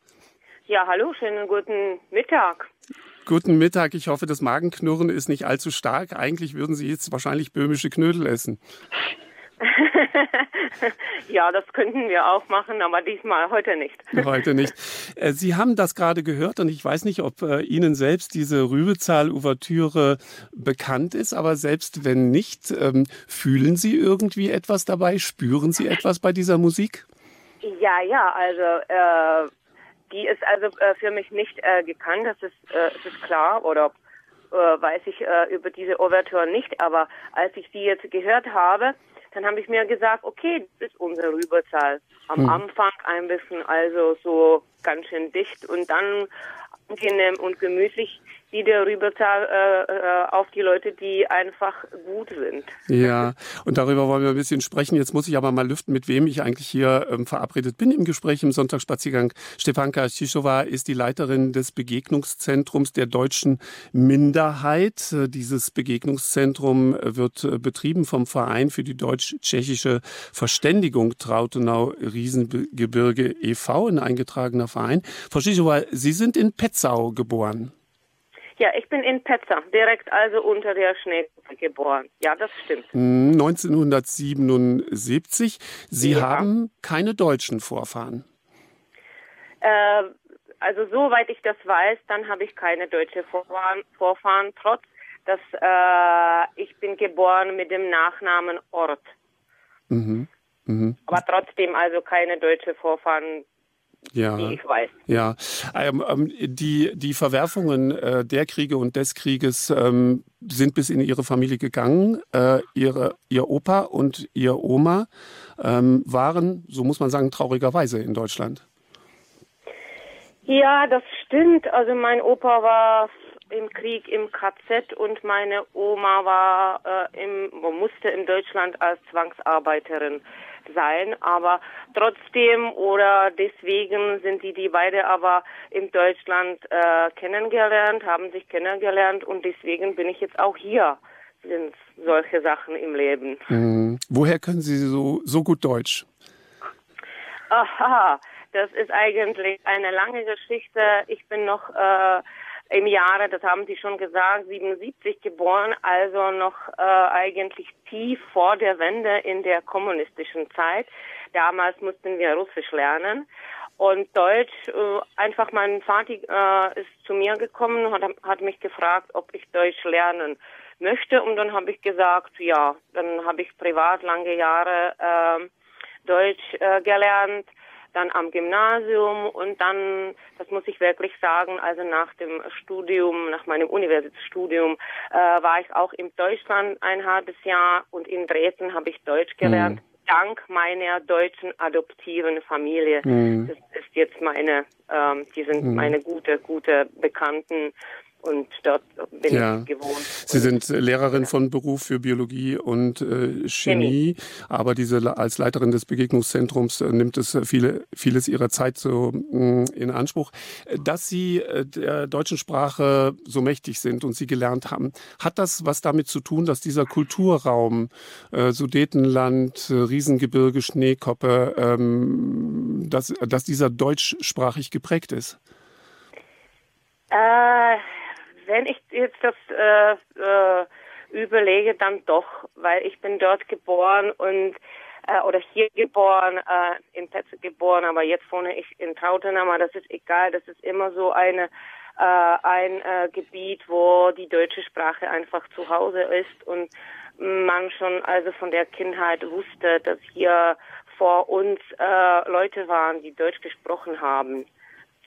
Ja, hallo, schönen guten Mittag. Guten Mittag. Ich hoffe, das Magenknurren ist nicht allzu stark. Eigentlich würden Sie jetzt wahrscheinlich böhmische Knödel essen. [LAUGHS] ja, das könnten wir auch machen, aber diesmal heute nicht. [LAUGHS] Heute nicht. Äh, Sie haben das gerade gehört und ich weiß nicht, ob äh, Ihnen selbst diese Rübezahl-Ouvertüre bekannt ist, aber selbst wenn nicht, ähm, fühlen Sie irgendwie etwas dabei? Spüren Sie etwas bei dieser Musik? Ja, ja, also äh, die ist also äh, für mich nicht äh, gekannt, das ist, äh, das ist klar, oder äh, weiß ich äh, über diese Ouvertüre nicht, aber als ich die jetzt gehört habe, dann habe ich mir gesagt, okay, das ist unsere Rüberzahl. Am Hm. Anfang ein bisschen also so ganz schön dicht und dann angenehm und gemütlich wieder Rüberzahl äh, äh, auf die Leute, die einfach gut sind. Ja, und darüber wollen wir ein bisschen sprechen. Jetzt muss ich aber mal lüften, mit wem ich eigentlich hier ähm, verabredet bin im Gespräch im Sonntagsspaziergang. Stefanka Schischova ist die Leiterin des Begegnungszentrums der deutschen Minderheit. Äh, Dieses Begegnungszentrum äh, wird betrieben vom Verein für die deutsch-tschechische Verständigung Trautenau-Riesengebirge e.V., ein eingetragener Verein. Frau Schischova, Sie sind in Petzau geboren. Ja, ich bin in Petzer, direkt also unter der Schneekuppe geboren. Ja, das stimmt. 1977. Sie Ja. haben keine deutschen Vorfahren. Äh, also soweit ich das weiß, dann habe ich keine deutsche Vorfahren, Vorfahren trotz dass äh, ich bin geboren mit dem Nachnamen Ort. Mhm. Mhm. Aber trotzdem also keine deutsche Vorfahren, Ja. die ich weiß. Ja, ähm, ähm, die, die Verwerfungen äh, der Kriege und des Krieges ähm, sind bis in ihre Familie gegangen. Äh, ihre, ihr Opa und ihr Oma ähm, waren, so muss man sagen, traurigerweise in Deutschland. Ja, das stimmt. Also mein Opa war im Krieg im KZ und meine Oma war äh, im, musste in Deutschland als Zwangsarbeiterin sein, aber trotzdem oder deswegen sind die die beide aber in Deutschland äh, kennengelernt, haben sich kennengelernt und deswegen bin ich jetzt auch hier. Sind solche Sachen im Leben. Mhm. Woher können Sie so, so gut Deutsch? Aha, das ist eigentlich eine lange Geschichte. Ich bin noch äh, im Jahre, das haben Sie schon gesagt, 77 geboren, also noch äh, eigentlich tief vor der Wende in der kommunistischen Zeit. Damals mussten wir Russisch lernen. Und Deutsch, äh, einfach mein Vater äh, ist zu mir gekommen und hat, hat mich gefragt, ob ich Deutsch lernen möchte. Und dann habe ich gesagt, ja. Dann habe ich privat lange Jahre äh, Deutsch äh, gelernt, dann am Gymnasium und dann, das muss ich wirklich sagen, also nach dem Studium, nach meinem Universitätsstudium, äh, war ich auch in Deutschland ein halbes Jahr und in Dresden habe ich Deutsch gelernt. Dank meiner deutschen adoptiven Familie. Mhm. Das ist jetzt meine, ähm, die sind Mhm. meine gute, gute Bekannten und dort bin Ja. ich gewohnt. Sie sind Lehrerin von Beruf für Biologie und äh, Chemie, aber diese als Leiterin des Begegnungszentrums äh, nimmt es äh, viele, vieles ihrer Zeit so mh, in Anspruch. Dass Sie äh, der deutschen Sprache so mächtig sind und sie gelernt haben, hat das was damit zu tun, dass dieser Kulturraum, Sudetenland, Riesengebirge, Schneekoppe, ähm, dass, dass dieser deutschsprachig geprägt ist? Äh, wenn ich jetzt das äh, äh, überlege, dann doch, weil ich bin dort geboren und äh, oder hier geboren, äh, in Petze geboren, aber jetzt wohne ich in Trautenau, aber das ist egal, das ist immer so eine äh, ein äh, Gebiet, wo die deutsche Sprache einfach zu Hause ist und man schon also von der Kindheit wusste, dass hier vor uns äh, Leute waren, die Deutsch gesprochen haben.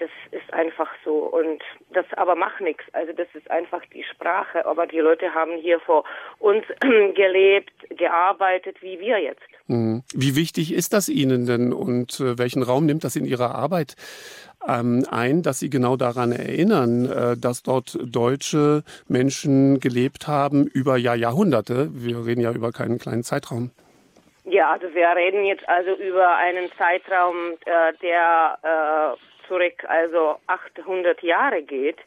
Das ist einfach so und das aber macht nichts. Also das ist einfach die Sprache. Aber die Leute haben hier vor uns [CLEARS THROAT] gelebt, gearbeitet, wie wir jetzt. Mhm. Wie wichtig ist das Ihnen denn und äh, welchen Raum nimmt das in Ihrer Arbeit ähm, ein, dass Sie genau daran erinnern, äh, dass dort deutsche Menschen gelebt haben über Jahr, Jahrhunderte? Wir reden ja über keinen kleinen Zeitraum. Ja, also wir reden jetzt also über einen Zeitraum, äh, der äh, zurück also 800 Jahre geht.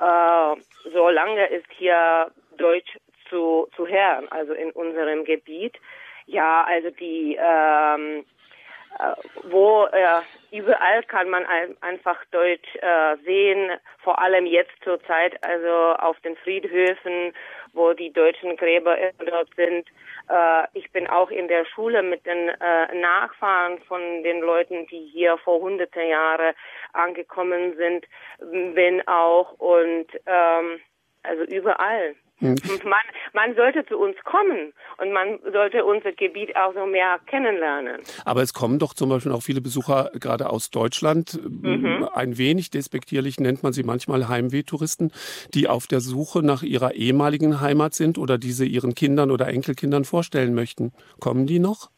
Äh, so lange ist hier Deutsch zu, zu hören, also in unserem Gebiet. Ja, also die ähm, wo äh, überall kann man ein, einfach Deutsch äh, sehen, vor allem jetzt zur Zeit, also auf den Friedhöfen, wo die deutschen Gräber dort sind. Äh, ich bin auch in der Schule mit den äh, Nachfahren von den Leuten, die hier vor hunderte Jahre angekommen sind, bin auch und ähm, also überall. Mhm. Man, man sollte zu uns kommen und man sollte unser Gebiet auch so mehr kennenlernen. Aber es kommen doch zum Beispiel auch viele Besucher gerade aus Deutschland. Mhm. Ein wenig despektierlich nennt man sie manchmal Heimwehtouristen, die auf der Suche nach ihrer ehemaligen Heimat sind oder diese ihren Kindern oder Enkelkindern vorstellen möchten. Kommen die noch?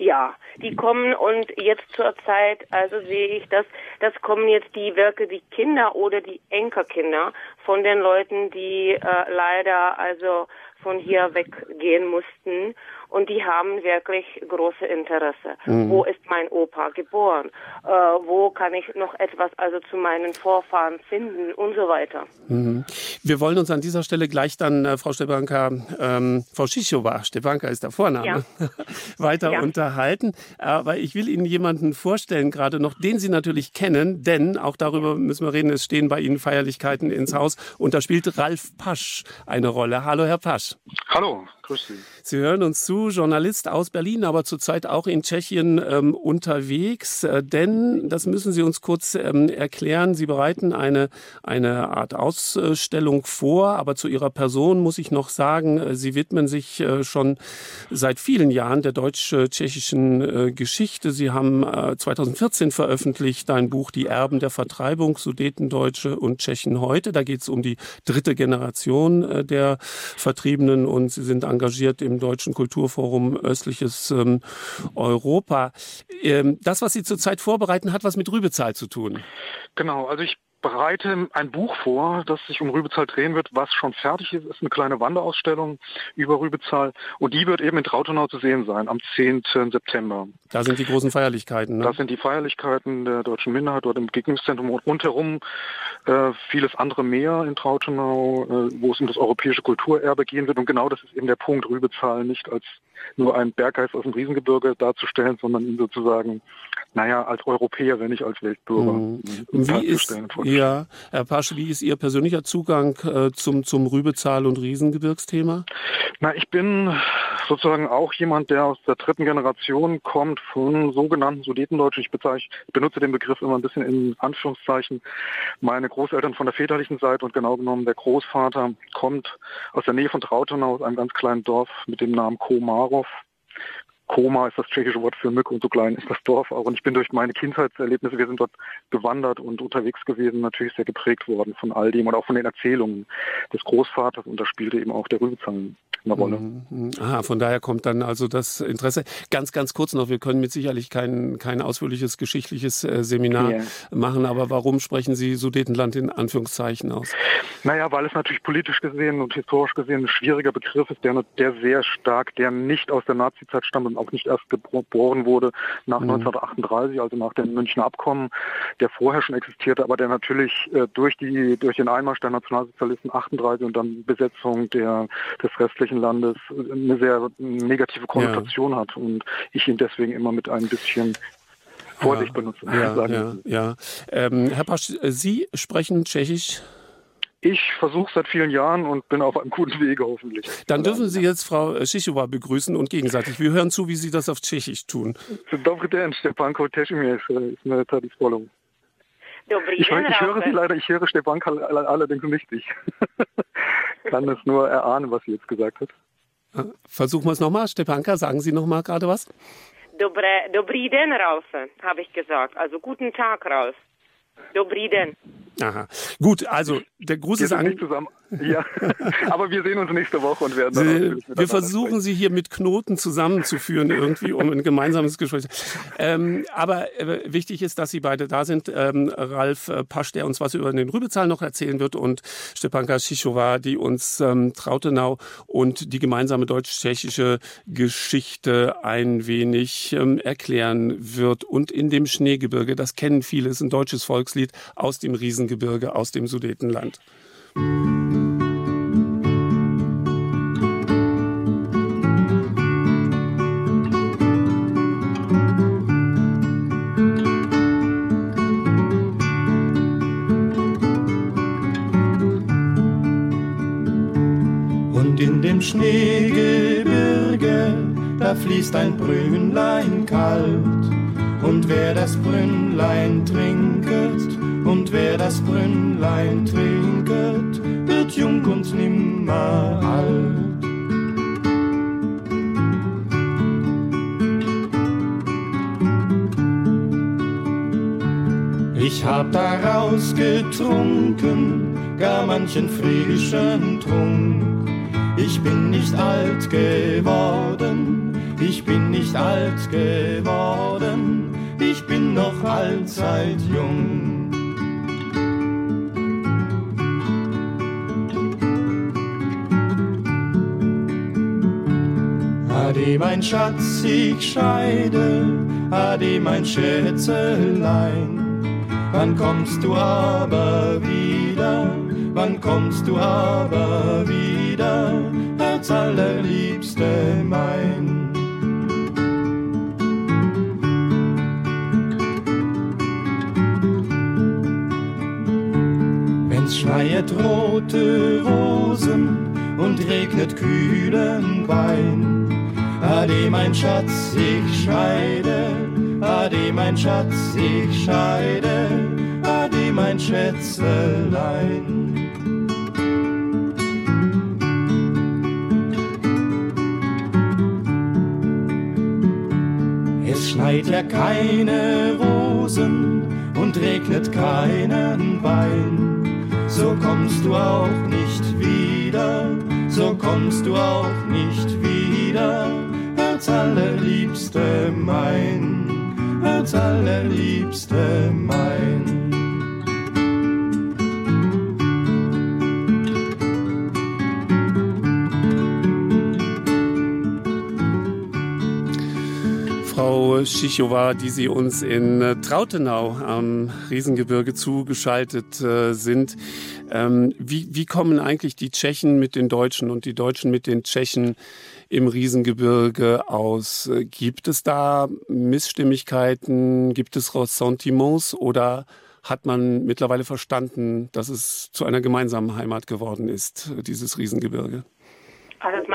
Ja, die kommen und jetzt zur Zeit, also sehe ich das, das kommen jetzt die Werke, die Kinder oder die Enkelkinder von den Leuten, die äh, leider also von hier weggehen mussten und die haben wirklich große Interesse. Mhm. Wo ist mein Opa geboren? Äh, wo kann ich noch etwas also zu meinen Vorfahren finden und so weiter. Mhm. Wir wollen uns an dieser Stelle gleich dann, äh, Frau Stepanka, ähm, Frau Schichowa, Stepanka ist der Vorname, ja. [LAUGHS] weiter ja. unterhalten. Aber ich will Ihnen jemanden vorstellen, gerade noch, den Sie natürlich kennen, denn auch darüber müssen wir reden, es stehen bei Ihnen Feierlichkeiten ins Haus und da spielt Ralf Pasch eine Rolle. Hallo, Herr Pasch. Hallo, Sie. Hören uns zu, Journalist aus Berlin, aber zurzeit auch in Tschechien ähm, unterwegs. Äh, denn, das müssen Sie uns kurz ähm, erklären, Sie bereiten eine, eine Art Ausstellung vor, aber zu Ihrer Person muss ich noch sagen, äh, Sie widmen sich äh, schon seit vielen Jahren der deutsch-tschechischen äh, Geschichte. Sie haben äh, 2014 veröffentlicht ein Buch Die Erben der Vertreibung, Sudetendeutsche und Tschechen heute. Da geht es um die dritte Generation äh, der Vertriebenen und Sie sind engagiert im Deutschen Kulturforum Östliches ähm, Europa. Ähm, das, was Sie zurzeit vorbereiten, hat was mit Rübezahl zu tun. Genau, also ich bereite ein Buch vor, das sich um Rübezahl drehen wird, was schon fertig ist. ist eine kleine Wanderausstellung über Rübezahl und die wird eben in Trautenau zu sehen sein am 10. September. Da sind die großen Feierlichkeiten. Ne? Das sind die Feierlichkeiten der deutschen Minderheit dort im Begegnungszentrum und rundherum äh, vieles andere mehr in Trautenau, äh, wo es um das europäische Kulturerbe gehen wird. Und genau das ist eben der Punkt, Rübezahl nicht als nur ein Berggeist aus dem Riesengebirge darzustellen, sondern ihn sozusagen, naja, als Europäer, wenn nicht als Weltbürger mhm. wie ist, Ja, Herr Pasch, wie ist Ihr persönlicher Zugang äh, zum, zum Rübezahl- und Riesengebirgsthema? Na, ich bin sozusagen auch jemand, der aus der dritten Generation kommt von sogenannten Sudetendeutschen. Ich, bezeichne, ich benutze den Begriff immer ein bisschen in Anführungszeichen. Meine Großeltern von der väterlichen Seite und genau genommen der Großvater kommt aus der Nähe von Trautenau, aus einem ganz kleinen Dorf mit dem Namen Komarov. Koma ist das tschechische Wort für Mücke und so klein ist das Dorf auch. Und ich bin durch meine Kindheitserlebnisse, wir sind dort gewandert und unterwegs gewesen, natürlich sehr geprägt worden von all dem und auch von den Erzählungen des Großvaters. Und da spielte eben auch der Rübezahn eine Rolle. Mhm. Ah, von daher kommt dann also das Interesse. Ganz, ganz kurz noch, wir können mit sicherlich kein, kein ausführliches geschichtliches äh, Seminar yeah. machen, aber warum sprechen Sie Sudetenland in Anführungszeichen aus? Naja, weil es natürlich politisch gesehen und historisch gesehen ein schwieriger Begriff ist, der, der sehr stark, der nicht aus der Nazizeit stammt und auch nicht erst geboren wurde nach mhm. 1938, also nach dem Münchner Abkommen, der vorher schon existierte, aber der natürlich äh, durch die durch den Einmarsch der Nationalsozialisten 38 und dann Besetzung der des restlichen Landes eine sehr negative Konnotation ja. hat und ich ihn deswegen immer mit ein bisschen Vorsicht ja, benutze. Ja, ja, ja. Ähm, Herr Pasch, Sie sprechen Tschechisch? Ich versuche seit vielen Jahren und bin auf einem guten Wege hoffentlich. Dann dürfen Sie jetzt Frau Schichowa begrüßen und gegenseitig. Wir hören zu, wie Sie das auf Tschechisch tun. Dobry den, Stepanko ist eine. Ich, ich höre Sie leider, ich höre Stepanka allerdings nicht. [LAUGHS] Ich kann es nur erahnen, was sie jetzt gesagt hat. Versuchen wir es nochmal. Stepanka, sagen Sie nochmal gerade was? Dobre, dobrý den, Ralf, habe ich gesagt. Also guten Tag, Ralf. Dobrý den. Aha. Gut, also der Gruß ist an. zusammen. Ja, [LAUGHS] aber wir sehen uns nächste Woche und werden Sie, Wir versuchen sprechen. Sie hier mit Knoten zusammenzuführen irgendwie, um ein gemeinsames Gespräch. Ähm, aber äh, wichtig ist, dass Sie beide da sind. Ähm, Ralf äh, Pasch, der uns was über den Rübezahl noch erzählen wird und Stepanka Schichowa, die uns ähm, Trautenau und die gemeinsame deutsch-tschechische Geschichte ein wenig ähm, erklären wird. Und in dem Schneegebirge, das kennen viele, ist ein deutsches Volkslied aus dem Riesengebirge, aus dem Sudetenland. in dem Schneegebirge, da fließt ein Brünnlein kalt. Und wer das Brünnlein trinket, und wer das Brünnlein trinket, wird jung und nimmer alt. Ich hab daraus getrunken, gar manchen frischen Trunk. Ich bin nicht alt geworden, ich bin nicht alt geworden, ich bin noch allzeit jung. Ade, mein Schatz, ich scheide, ade, mein Schätzelein. Wann kommst du aber wieder? Wann kommst du aber wieder? Herz allerliebste mein. Schneit rote Rosen und regnet kühlen Wein, Ade, mein Schatz, ich scheide, Ade, mein Schatz, ich scheide, Ade, mein Schätzelein. Es schneit ja keine Rosen und regnet keinen Wein, so kommst du auch nicht wieder, so kommst du auch nicht wieder, Herz allerliebste mein, Herz allerliebste mein. Schichowa, die Sie uns in äh, Trautenau am Riesengebirge zugeschaltet äh, sind. Ähm, wie, wie kommen eigentlich die Tschechen mit den Deutschen und die Deutschen mit den Tschechen im Riesengebirge aus? Gibt es da Missstimmigkeiten? Gibt es Ressentiments oder hat man mittlerweile verstanden, dass es zu einer gemeinsamen Heimat geworden ist, dieses Riesengebirge? Also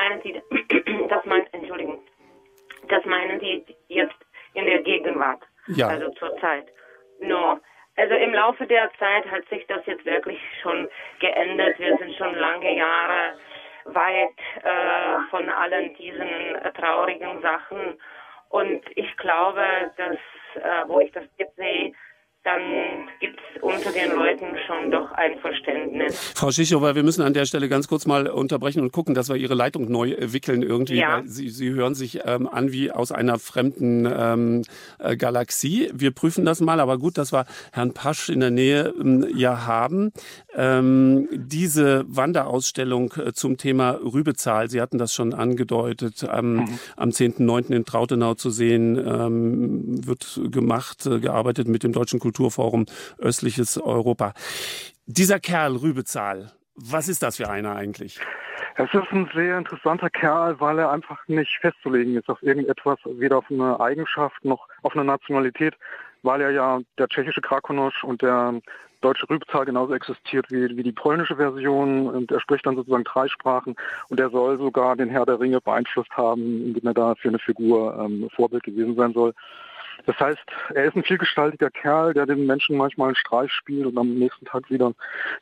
Ja. also zur Zeit. No. Also im Laufe der Zeit hat sich das jetzt wirklich schon geändert. Wir sind schon lange Jahre weit äh, von allen diesen äh, traurigen Sachen. Und ich glaube, dass, äh, wo ich das jetzt sehe, dann unter den Leuten schon doch ein Verständnis. Frau Schichowa, wir müssen an der Stelle ganz kurz mal unterbrechen und gucken, dass wir Ihre Leitung neu äh, wickeln irgendwie. Ja. Sie, Sie hören sich ähm, an wie aus einer fremden ähm, äh, Galaxie. Wir prüfen das mal, aber gut, dass wir Herrn Pasch in der Nähe ähm, ja haben. Ähm, diese Wanderausstellung äh, zum Thema Rübezahl, Sie hatten das schon angedeutet, am, am 10.9. in Trautenau zu sehen, ähm, wird gemacht, äh, gearbeitet mit dem Deutschen Kulturforum Östliches Europa. Dieser Kerl Rübezahl, was ist das für einer eigentlich? Es ist ein sehr interessanter Kerl, weil er einfach nicht festzulegen ist auf irgendetwas, weder auf eine Eigenschaft noch auf eine Nationalität, weil er ja der tschechische Krakonosch und der deutsche Rübzahl genauso existiert wie, wie die polnische Version und er spricht dann sozusagen drei Sprachen und er soll sogar den Herr der Ringe beeinflusst haben, indem er da für eine Figur ähm, Vorbild gewesen sein soll. Das heißt, er ist ein vielgestaltiger Kerl, der den Menschen manchmal einen Streich spielt und am nächsten Tag wieder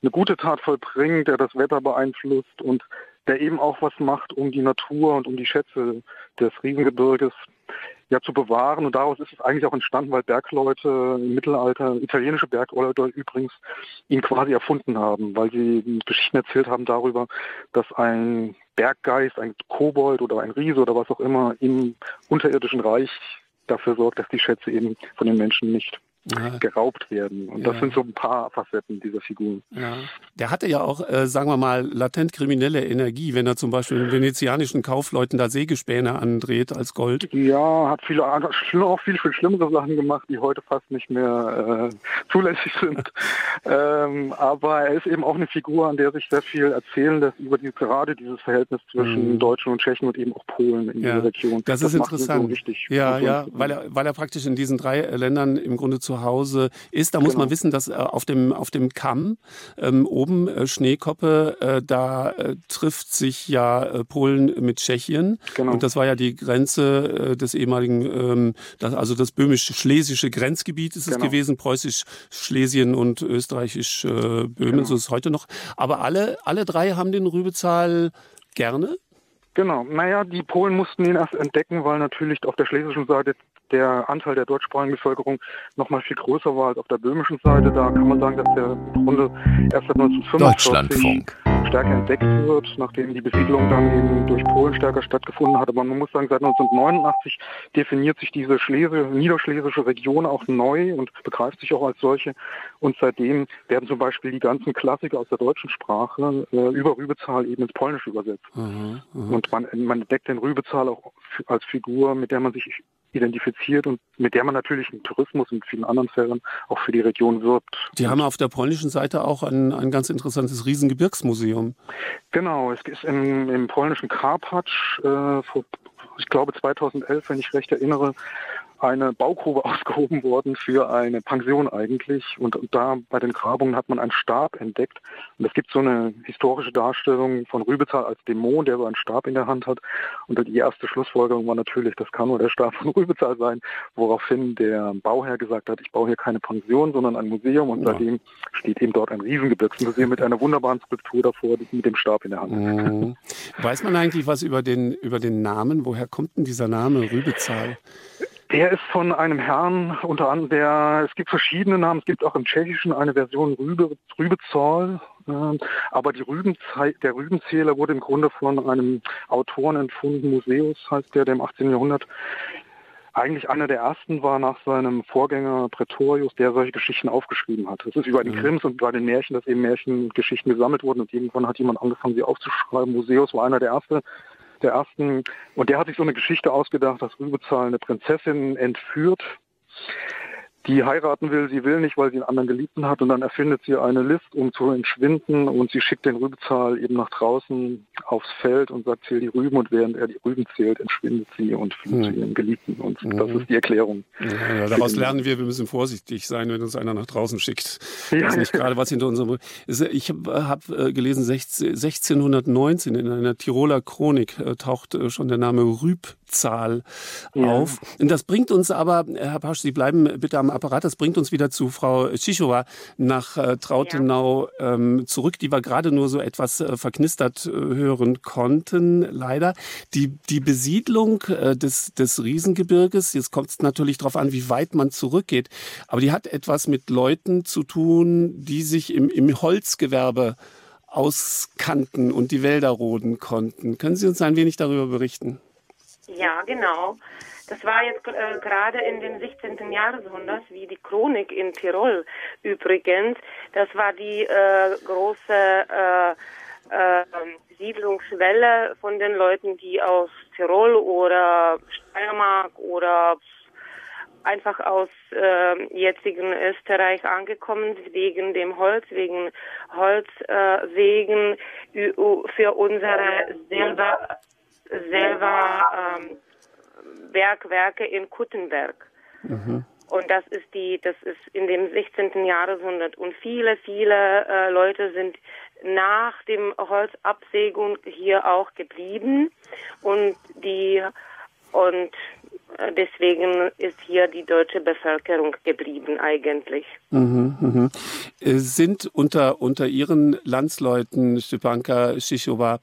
eine gute Tat vollbringt, der das Wetter beeinflusst und der eben auch was macht, um die Natur und um die Schätze des Riesengebirges ja zu bewahren. Und daraus ist es eigentlich auch entstanden, weil Bergleute im Mittelalter, italienische Bergleute übrigens, ihn quasi erfunden haben, weil sie Geschichten erzählt haben darüber, dass ein Berggeist, ein Kobold oder ein Riese oder was auch immer im unterirdischen Reich dafür sorgt, dass die Schätze eben von den Menschen nicht Ja. geraubt werden. Und das Ja. sind so ein paar Facetten dieser Figuren. Ja. Der hatte ja auch, äh, sagen wir mal, latent kriminelle Energie, wenn er zum Beispiel den venezianischen Kaufleuten da Sägespäne andreht als Gold. Ja, hat viele auch viel, viel schlimmere Sachen gemacht, die heute fast nicht mehr äh, zulässig sind. [LAUGHS] ähm, aber er ist eben auch eine Figur, an der sich sehr viel erzählen lässt über die, gerade dieses Verhältnis zwischen Mhm. Deutschen und Tschechen und eben auch Polen in Ja, dieser Region. das ist macht ihn interessant. So. Ja, ja, weil er, weil er praktisch in diesen drei Ländern im Grunde zu zu Hause ist. Da muss Genau. man wissen, dass äh, auf dem, auf dem Kamm ähm, oben äh, Schneekoppe, äh, da äh, trifft sich ja äh, Polen mit Tschechien. Genau. Und das war ja die Grenze äh, des ehemaligen, ähm, das, also das böhmisch-schlesische Grenzgebiet ist es Genau. gewesen, preußisch-Schlesien und österreichisch-Böhmen, Genau. so ist es heute noch. Aber alle, alle drei haben den Rübezahl gerne. Genau. Naja, die Polen mussten ihn erst entdecken, weil natürlich auf der schlesischen Seite der Anteil der deutschsprachigen Bevölkerung noch mal viel größer war als auf der böhmischen Seite. Da kann man sagen, dass der im Grunde erst seit 1945 Deutschlandfunk. stärker entdeckt wird, nachdem die Besiedlung dann eben durch Polen stärker stattgefunden hat. Aber man muss sagen, seit 1989 definiert sich diese Schlese, niederschlesische Region auch neu und begreift sich auch als solche. Und seitdem werden zum Beispiel die ganzen Klassiker aus der deutschen Sprache äh, über Rübezahl eben ins Polnische übersetzt. Und man, man entdeckt den Rübezahl auch als Figur, mit der man sich identifiziert und mit der man natürlich im Tourismus und vielen anderen Feldern auch für die Region wirbt. Die haben auf der polnischen Seite auch ein, ein ganz interessantes Riesengebirgsmuseum. Genau, es ist im, im polnischen Karpacz, äh, vor, ich glaube 2011, wenn ich recht erinnere, eine Baugrube [LAUGHS] ausgehoben worden für eine Pension eigentlich. Und, da bei den Grabungen hat man einen Stab entdeckt. Und es gibt so eine historische Darstellung von Rübezahl als Dämon, der so einen Stab in der Hand hat. Und die erste Schlussfolgerung war natürlich, das kann nur der Stab [LAUGHS] von Rübezahl sein, woraufhin der Bauherr gesagt hat, ich baue hier keine Pension, sondern ein Museum. Und Ja. seitdem steht eben dort ein Riesengebirgsmuseum mit einer wunderbaren Skulptur davor, mit dem Stab in der Hand. Mhm. [LAUGHS] Weiß man eigentlich was über den, über den Namen? Woher kommt denn dieser Name Rübezahl? Der ist von einem Herrn, unter anderem, der, es gibt verschiedene Namen, es gibt auch im Tschechischen eine Version Rübe, Rübezahl, ähm, aber die Rübenzei der Rübenzähler wurde im Grunde von einem Autoren entfunden, Museus heißt der, der im 18. Jahrhundert eigentlich einer der ersten war nach seinem Vorgänger Pretorius, der solche Geschichten aufgeschrieben hat. Es ist über den Krims und bei den Märchen, dass eben Märchengeschichten gesammelt wurden und irgendwann hat jemand angefangen, sie aufzuschreiben. Museus war einer der ersten der ersten. Und der hat sich so eine Geschichte ausgedacht, dass Rübezahl eine Prinzessin entführt, die heiraten will, sie will nicht, weil sie einen anderen Geliebten hat und dann erfindet sie eine List, um zu entschwinden und sie schickt den Rübezahl eben nach draußen aufs Feld und sagt, zähl die Rüben und während er die Rüben zählt, entschwindet sie und flieht zu ihrem Geliebten und das ist die Erklärung. Ja, daraus lernen wir, wir müssen vorsichtig sein, wenn uns einer nach draußen schickt. Ja. Das ist nicht gerade was hinter unserem. Ich habe hab äh, gelesen, 16 1619 in einer Tiroler Chronik äh, taucht äh, schon der Name Rübzahl Ja. auf. Und das bringt uns aber, äh, Herr Pasch, Sie bleiben bitte am Apparat, das bringt uns wieder zu Frau Tschichowa nach äh, Trautenau ähm, zurück, die wir gerade nur so etwas äh, verknistert äh, hören konnten, leider. Die, die Besiedlung äh, des, des Riesengebirges, jetzt kommt es natürlich darauf an, wie weit man zurückgeht, aber die hat etwas mit Leuten zu tun, die sich im, im Holzgewerbe auskannten und die Wälder roden konnten. Können Sie uns ein wenig darüber berichten? Ja, genau. Das war jetzt äh, gerade in den 16. Jahrhundert, wie die Chronik in Tirol übrigens. Das war die äh, große äh, äh, Siedlungswelle von den Leuten, die aus Tirol oder Steiermark oder einfach aus äh, jetzigen Österreich angekommen wegen dem Holz, wegen Holzwegen äh, für unsere selber, selber ähm, Bergwerke in Kuttenberg. Und das ist die, das ist in dem 16. Jahrhundert. Und viele, viele äh, Leute sind nach dem Holzabsägung hier auch geblieben. Und die, und deswegen ist hier die deutsche Bevölkerung geblieben eigentlich. Mhm, mhm. Äh, Sind unter, unter Ihren Landsleuten, Stepanka Schichowa,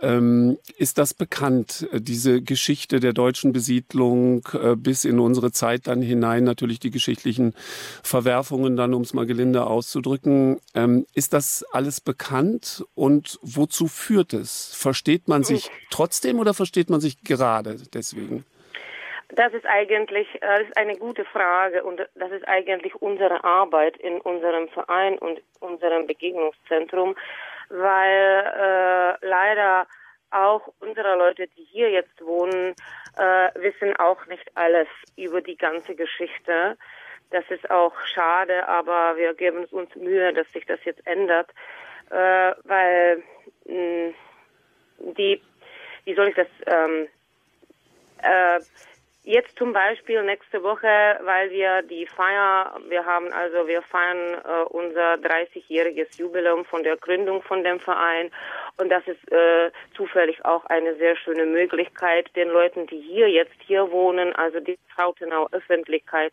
ähm, ist das bekannt, äh, diese Geschichte der deutschen Besiedlung äh, bis in unsere Zeit dann hinein, natürlich die geschichtlichen Verwerfungen dann, um es mal gelinde auszudrücken. Ähm, ist das alles bekannt und wozu führt es? Versteht man sich trotzdem oder versteht man sich gerade deswegen? Das ist eigentlich äh, das ist eine gute Frage und das ist eigentlich unsere Arbeit in unserem Verein und unserem Begegnungszentrum, weil äh, leider auch unsere Leute, die hier jetzt wohnen, äh, wissen auch nicht alles über die ganze Geschichte. Das ist auch schade, aber wir geben uns Mühe, dass sich das jetzt ändert, äh, weil mh, die, wie soll ich das, ähm, äh, Jetzt zum Beispiel nächste Woche, weil wir die Feier, wir haben also, wir feiern äh, unser 30-jähriges Jubiläum von der Gründung von dem Verein und das ist äh, zufällig auch eine sehr schöne Möglichkeit, den Leuten, die hier jetzt hier wohnen, also die Trautenau Öffentlichkeit,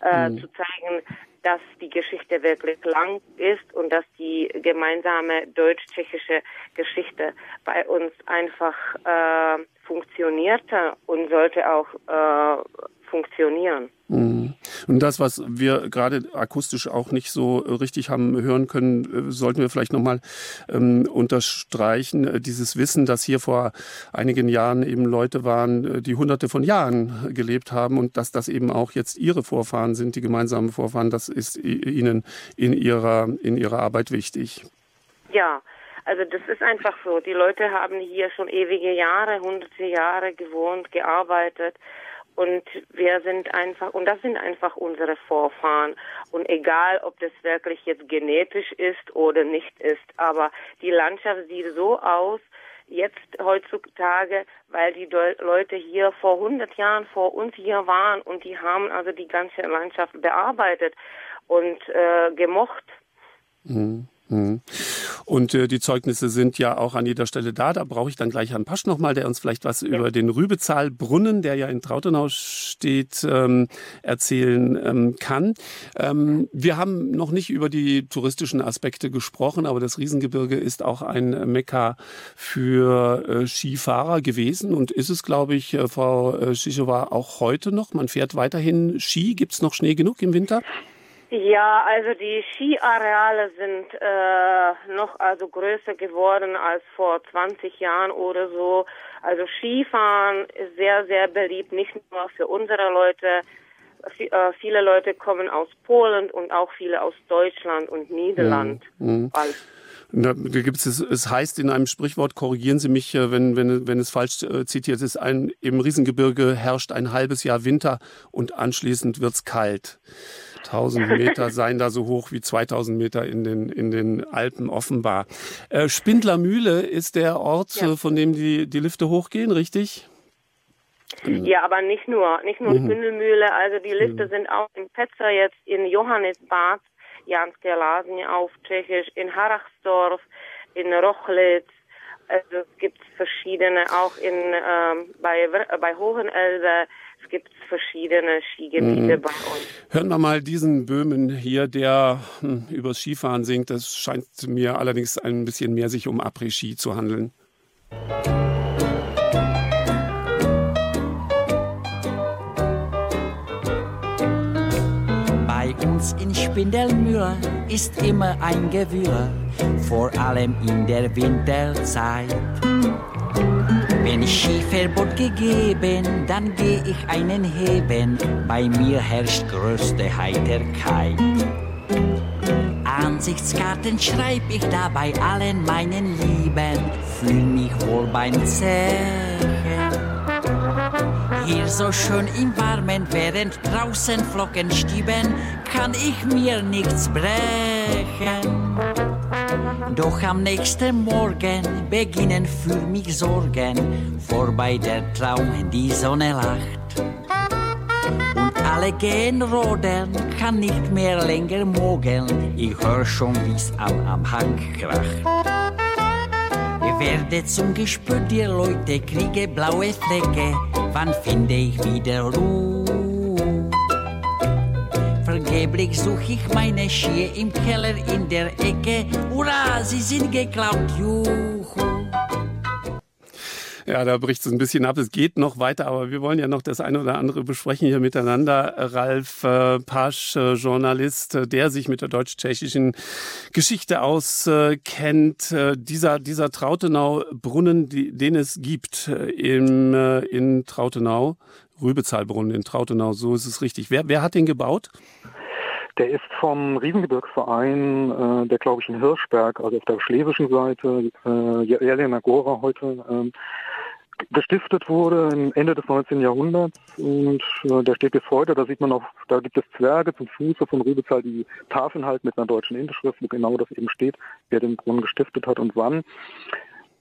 äh, mhm. zu zeigen, dass die Geschichte wirklich lang ist und dass die gemeinsame deutsch-tschechische Geschichte bei uns einfach äh, funktionierte und sollte auch äh, funktionieren. Mhm. Und das, was wir gerade akustisch auch nicht so richtig haben hören können, äh, sollten wir vielleicht nochmal ähm, unterstreichen. Äh, dieses Wissen, dass hier vor einigen Jahren eben Leute waren, äh, die hunderte von Jahren gelebt haben und dass das eben auch jetzt ihre Vorfahren sind, die gemeinsamen Vorfahren, das ist ihnen in ihrer, in ihrer Arbeit wichtig. Ja, also das ist einfach so. Die Leute haben hier schon ewige Jahre, hunderte Jahre gewohnt, gearbeitet. Und wir sind einfach, und das sind einfach unsere Vorfahren. Und egal, ob das wirklich jetzt genetisch ist oder nicht ist, aber die Landschaft sieht so aus, jetzt heutzutage, weil die Leute hier vor 100 Jahren vor uns hier waren und die haben also die ganze Landschaft bearbeitet und äh, gemocht. Mhm. Und äh, die Zeugnisse sind ja auch an jeder Stelle da. Da brauche ich dann gleich Herrn Pasch nochmal, der uns vielleicht was ja. über den Rübezahlbrunnen, der ja in Trautenau steht, ähm, erzählen ähm, kann. Ähm, wir haben noch nicht über die touristischen Aspekte gesprochen, aber das Riesengebirge ist auch ein Mekka für äh, Skifahrer gewesen und ist es, glaube ich, äh, Frau äh, Schischewa, auch heute noch. Man fährt weiterhin Ski. Gibt es noch Schnee genug im Winter? Ja, also die Skiareale sind äh, noch also größer geworden als vor 20 Jahren oder so. Also Skifahren ist sehr, sehr beliebt, nicht nur für unsere Leute. V äh, viele Leute kommen aus Polen und auch viele aus Deutschland und Niederland. Mhm. Da gibt's es, es heißt in einem Sprichwort, korrigieren Sie mich, äh, wenn, wenn, wenn es falsch äh, zitiert ist, ein, im Riesengebirge herrscht ein halbes Jahr Winter und anschließend wird's kalt. 1000 Meter seien da so hoch wie 2000 Meter in den, in den Alpen offenbar. Äh, Spindlermühle ist der Ort, ja. von dem die, die Lifte hochgehen, richtig? Ja, aber nicht nur, nicht nur mhm. Spindelmühle, also die Lifte mhm. sind auch in Petzer jetzt, in Johannesbad, Janske Lasen auf Tschechisch, in Harachsdorf, in Rochlitz, also es gibt verschiedene, auch in, ähm, bei, bei Hohenelbe, es gibt verschiedene Skigebiete mhm. bei uns. Hören wir mal diesen Böhmen hier, der hm, übers Skifahren singt. Das scheint mir allerdings ein bisschen mehr sich um Après-Ski zu handeln. Bei uns in Spindelmühle ist immer ein Gewürr, vor allem in der Winterzeit. Wenn Skiverbot gegeben, dann geh ich einen heben, bei mir herrscht größte Heiterkeit. Ansichtskarten schreib ich dabei allen meinen Lieben, fühl mich wohl beim Zechen. Hier so schön im Warmen, während draußen Flocken stieben, kann ich mir nichts brechen. Doch am nächsten Morgen beginnen für mich Sorgen, vorbei der Traum, die Sonne lacht. Und alle gehen rodeln, kann nicht mehr länger mogeln, ich hör schon, wie's am, am Hang kracht. Werde zum Gespür der Leute, kriege blaue Flecke, wann finde ich wieder Ruhe? Vergeblich such ich meine Ski im Keller in der Ecke. Hurra, sie sind geklaut, juhu. Ja, da bricht es ein bisschen ab. Es geht noch weiter, aber wir wollen ja noch das eine oder andere besprechen hier miteinander. Ralf äh, Pasch, äh, Journalist, äh, der sich mit der deutsch-tschechischen Geschichte auskennt. Äh, dieser, dieser Trautenau-Brunnen, die, den es gibt äh, im, äh, in Trautenau, Rübezahlbrunnen in Trautenau, so ist es richtig. Wer, wer hat den gebaut? Der ist vom Riesengebirgsverein, äh, der glaube ich in Hirschberg, also auf der schlesischen Seite, äh, Jelena Gora heute, äh, gestiftet wurde Ende des 19. Jahrhunderts und äh, der steht bis heute. Da sieht man auch, da gibt es Zwerge zum Fuße von Rübezahl, die Tafeln halt mit einer deutschen Inschrift, wo genau das eben steht, wer den Brunnen gestiftet hat und wann.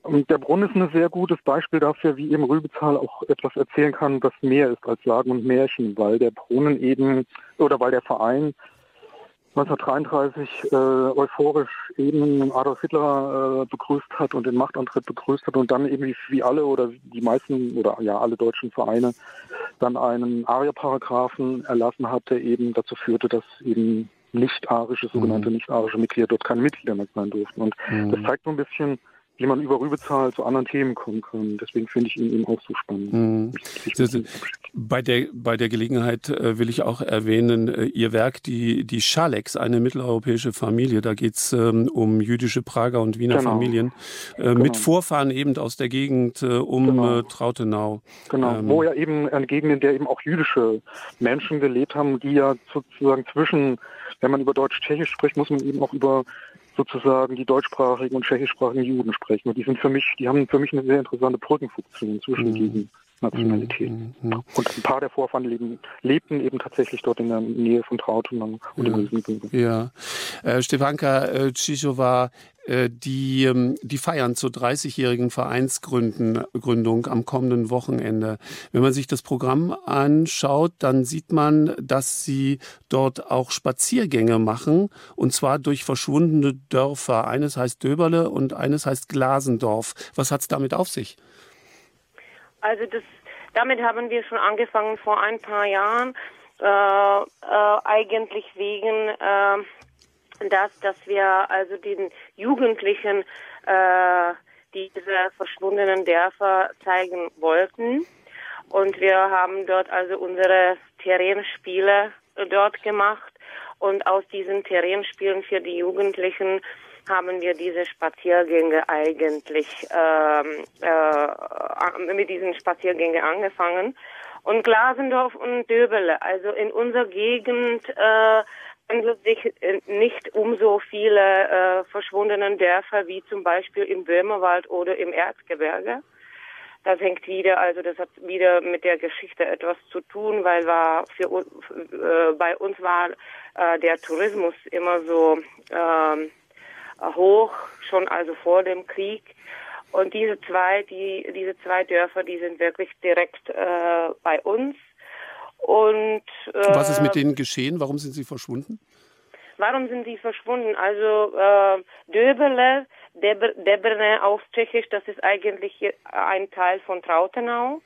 Und der Brunnen ist ein sehr gutes Beispiel dafür, wie eben Rübezahl auch etwas erzählen kann, das mehr ist als Sagen und Märchen, weil der Brunnen eben oder weil der Verein 1933 äh, euphorisch eben Adolf Hitler äh, begrüßt hat und den Machtantritt begrüßt hat und dann eben wie, wie alle oder die meisten oder ja alle deutschen Vereine dann einen ARIA-Paragraphen erlassen hat, der eben dazu führte, dass eben nicht-arische, sogenannte Mhm. nicht-arische Mitglieder dort keine Mitglieder mehr sein durften. Und Mhm. das zeigt so ein bisschen, man über Rübezahl zu anderen Themen kommen kann. Deswegen finde ich ihn eben auch so spannend. Mhm. Bei, der, bei der Gelegenheit äh, will ich auch erwähnen, äh, Ihr Werk, die, die Schaleks, eine mitteleuropäische Familie. Da geht's ähm, um jüdische Prager und Wiener Genau. Familien äh, mit Vorfahren eben aus der Gegend äh, um äh, Trautenau. Genau, Ähm, wo ja eben eine Gegend, in der eben auch jüdische Menschen gelebt haben, die ja sozusagen zwischen, wenn man über Deutsch-Tschechisch spricht, muss man eben auch über sozusagen die deutschsprachigen und tschechischsprachigen Juden sprechen. Und die sind für mich, die haben für mich eine sehr interessante Brückenfunktion zwischen Mhm. diesen Nationalitäten. Und ein paar der Vorfahren leben, lebten eben tatsächlich dort in der Nähe von Trautenau und dem Riesengebirge. Ja, äh, Stepanka äh, Tschischowa, die, ähm, die feiern zur 30-jährigen Vereinsgründung am kommenden Wochenende. Wenn man sich das Programm anschaut, dann sieht man, dass sie dort auch Spaziergänge machen, und zwar durch verschwundene Dörfer. Eines heißt Döberle und eines heißt Glasendorf. Was hat's damit auf sich? Also das, damit haben wir schon angefangen vor ein paar Jahren, äh, äh, eigentlich wegen äh, das, dass wir also den Jugendlichen äh, diese verschwundenen Dörfer zeigen wollten. Und wir haben dort also unsere Terrainspiele dort gemacht. Und aus diesen Terrainspielen für die Jugendlichen haben wir diese Spaziergänge eigentlich ähm, äh, mit diesen Spaziergängen angefangen. Und Glasendorf und Döbele, also in unserer Gegend äh, handelt sich äh, nicht um so viele äh, verschwundenen Dörfer wie zum Beispiel im Böhmerwald oder im Erzgebirge. Das hängt wieder, also das hat wieder mit der Geschichte etwas zu tun, weil war für äh, bei uns war äh, der Tourismus immer so ähm, hoch, schon also vor dem Krieg. Und diese zwei, die, diese zwei Dörfer, die sind wirklich direkt äh, bei uns. Und äh, Was ist mit denen geschehen? Warum sind sie verschwunden? Warum sind sie verschwunden? Also äh, Döbele, Debr Debrne auf Tschechisch, das ist eigentlich ein Teil von Trautenau,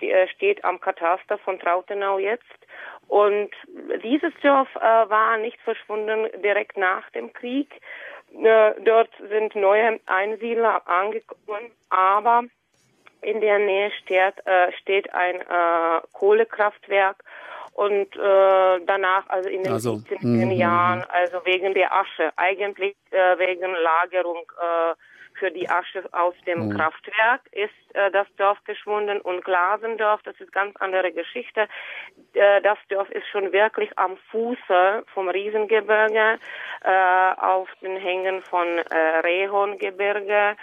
äh, steht am Kataster von Trautenau jetzt. Und dieses Dorf äh, war nicht verschwunden direkt nach dem Krieg. Äh, dort sind neue Einsiedler angekommen, aber in der Nähe steht, äh, steht ein äh, Kohlekraftwerk und äh, danach, also in den Also, 70er mhm, Jahren, also wegen der Asche, eigentlich äh, wegen Lagerung äh, für die Asche aus dem Mhm. Kraftwerk ist äh, das Dorf geschwunden und Glasendorf, das ist ganz andere Geschichte. Äh, das Dorf ist schon wirklich am Fuße vom Riesengebirge, äh, auf den Hängen von äh, Rehorngebirge.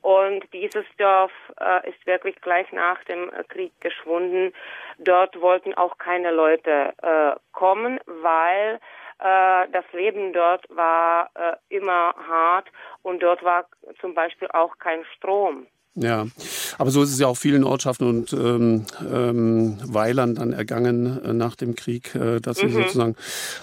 Und dieses Dorf äh, ist wirklich gleich nach dem äh, Krieg geschwunden. Dort wollten auch keine Leute äh, kommen, weil äh, das Leben dort war äh, immer hart und dort war zum Beispiel auch kein Strom. Ja, aber so ist es ja auch vielen Ortschaften und ähm, ähm, Weilern dann ergangen äh, nach dem Krieg, äh, dass sie Mhm. sozusagen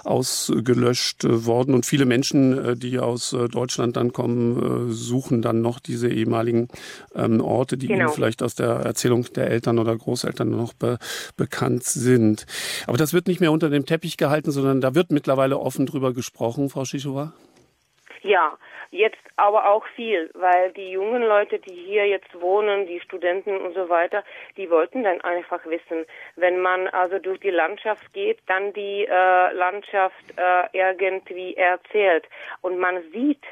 ausgelöscht äh, worden. Und viele Menschen, äh, die aus äh, Deutschland dann kommen, äh, suchen dann noch diese ehemaligen ähm, Orte, die Genau. ihnen vielleicht aus der Erzählung der Eltern oder Großeltern noch be bekannt sind. Aber das wird nicht mehr unter dem Teppich gehalten, sondern da wird mittlerweile offen drüber gesprochen, Frau Schichowa. Ja, jetzt aber auch viel, weil die jungen Leute, die hier jetzt wohnen, die Studenten und so weiter, die wollten dann einfach wissen, wenn man also durch die Landschaft geht, dann die äh, Landschaft äh, irgendwie erzählt und man sieht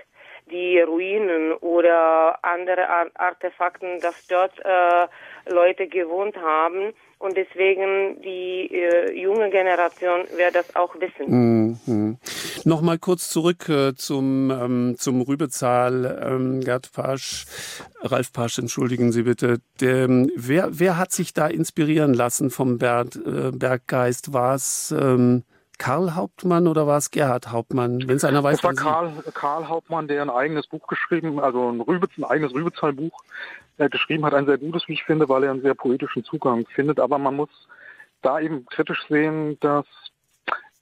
die Ruinen oder andere Ar Artefakten, dass dort äh, Leute gewohnt haben und deswegen die äh, junge Generation wird das auch wissen. Mhm. Nochmal kurz zurück äh, zum, ähm, zum Rübezahl. Ähm, Gerd Pasch, Ralf Pasch, entschuldigen Sie bitte. Der, ähm, wer, wer hat sich da inspirieren lassen vom Berg, äh, Berggeist? War es ähm, Karl Hauptmann oder war es Gerhard Hauptmann? Wenn es einer weiß, das war Karl, Karl Hauptmann, der ein eigenes Buch geschrieben, also ein, Rübitz, ein eigenes Rübezahl-Buch geschrieben hat, ein sehr gutes, wie ich finde, weil er einen sehr poetischen Zugang findet. Aber man muss da eben kritisch sehen, dass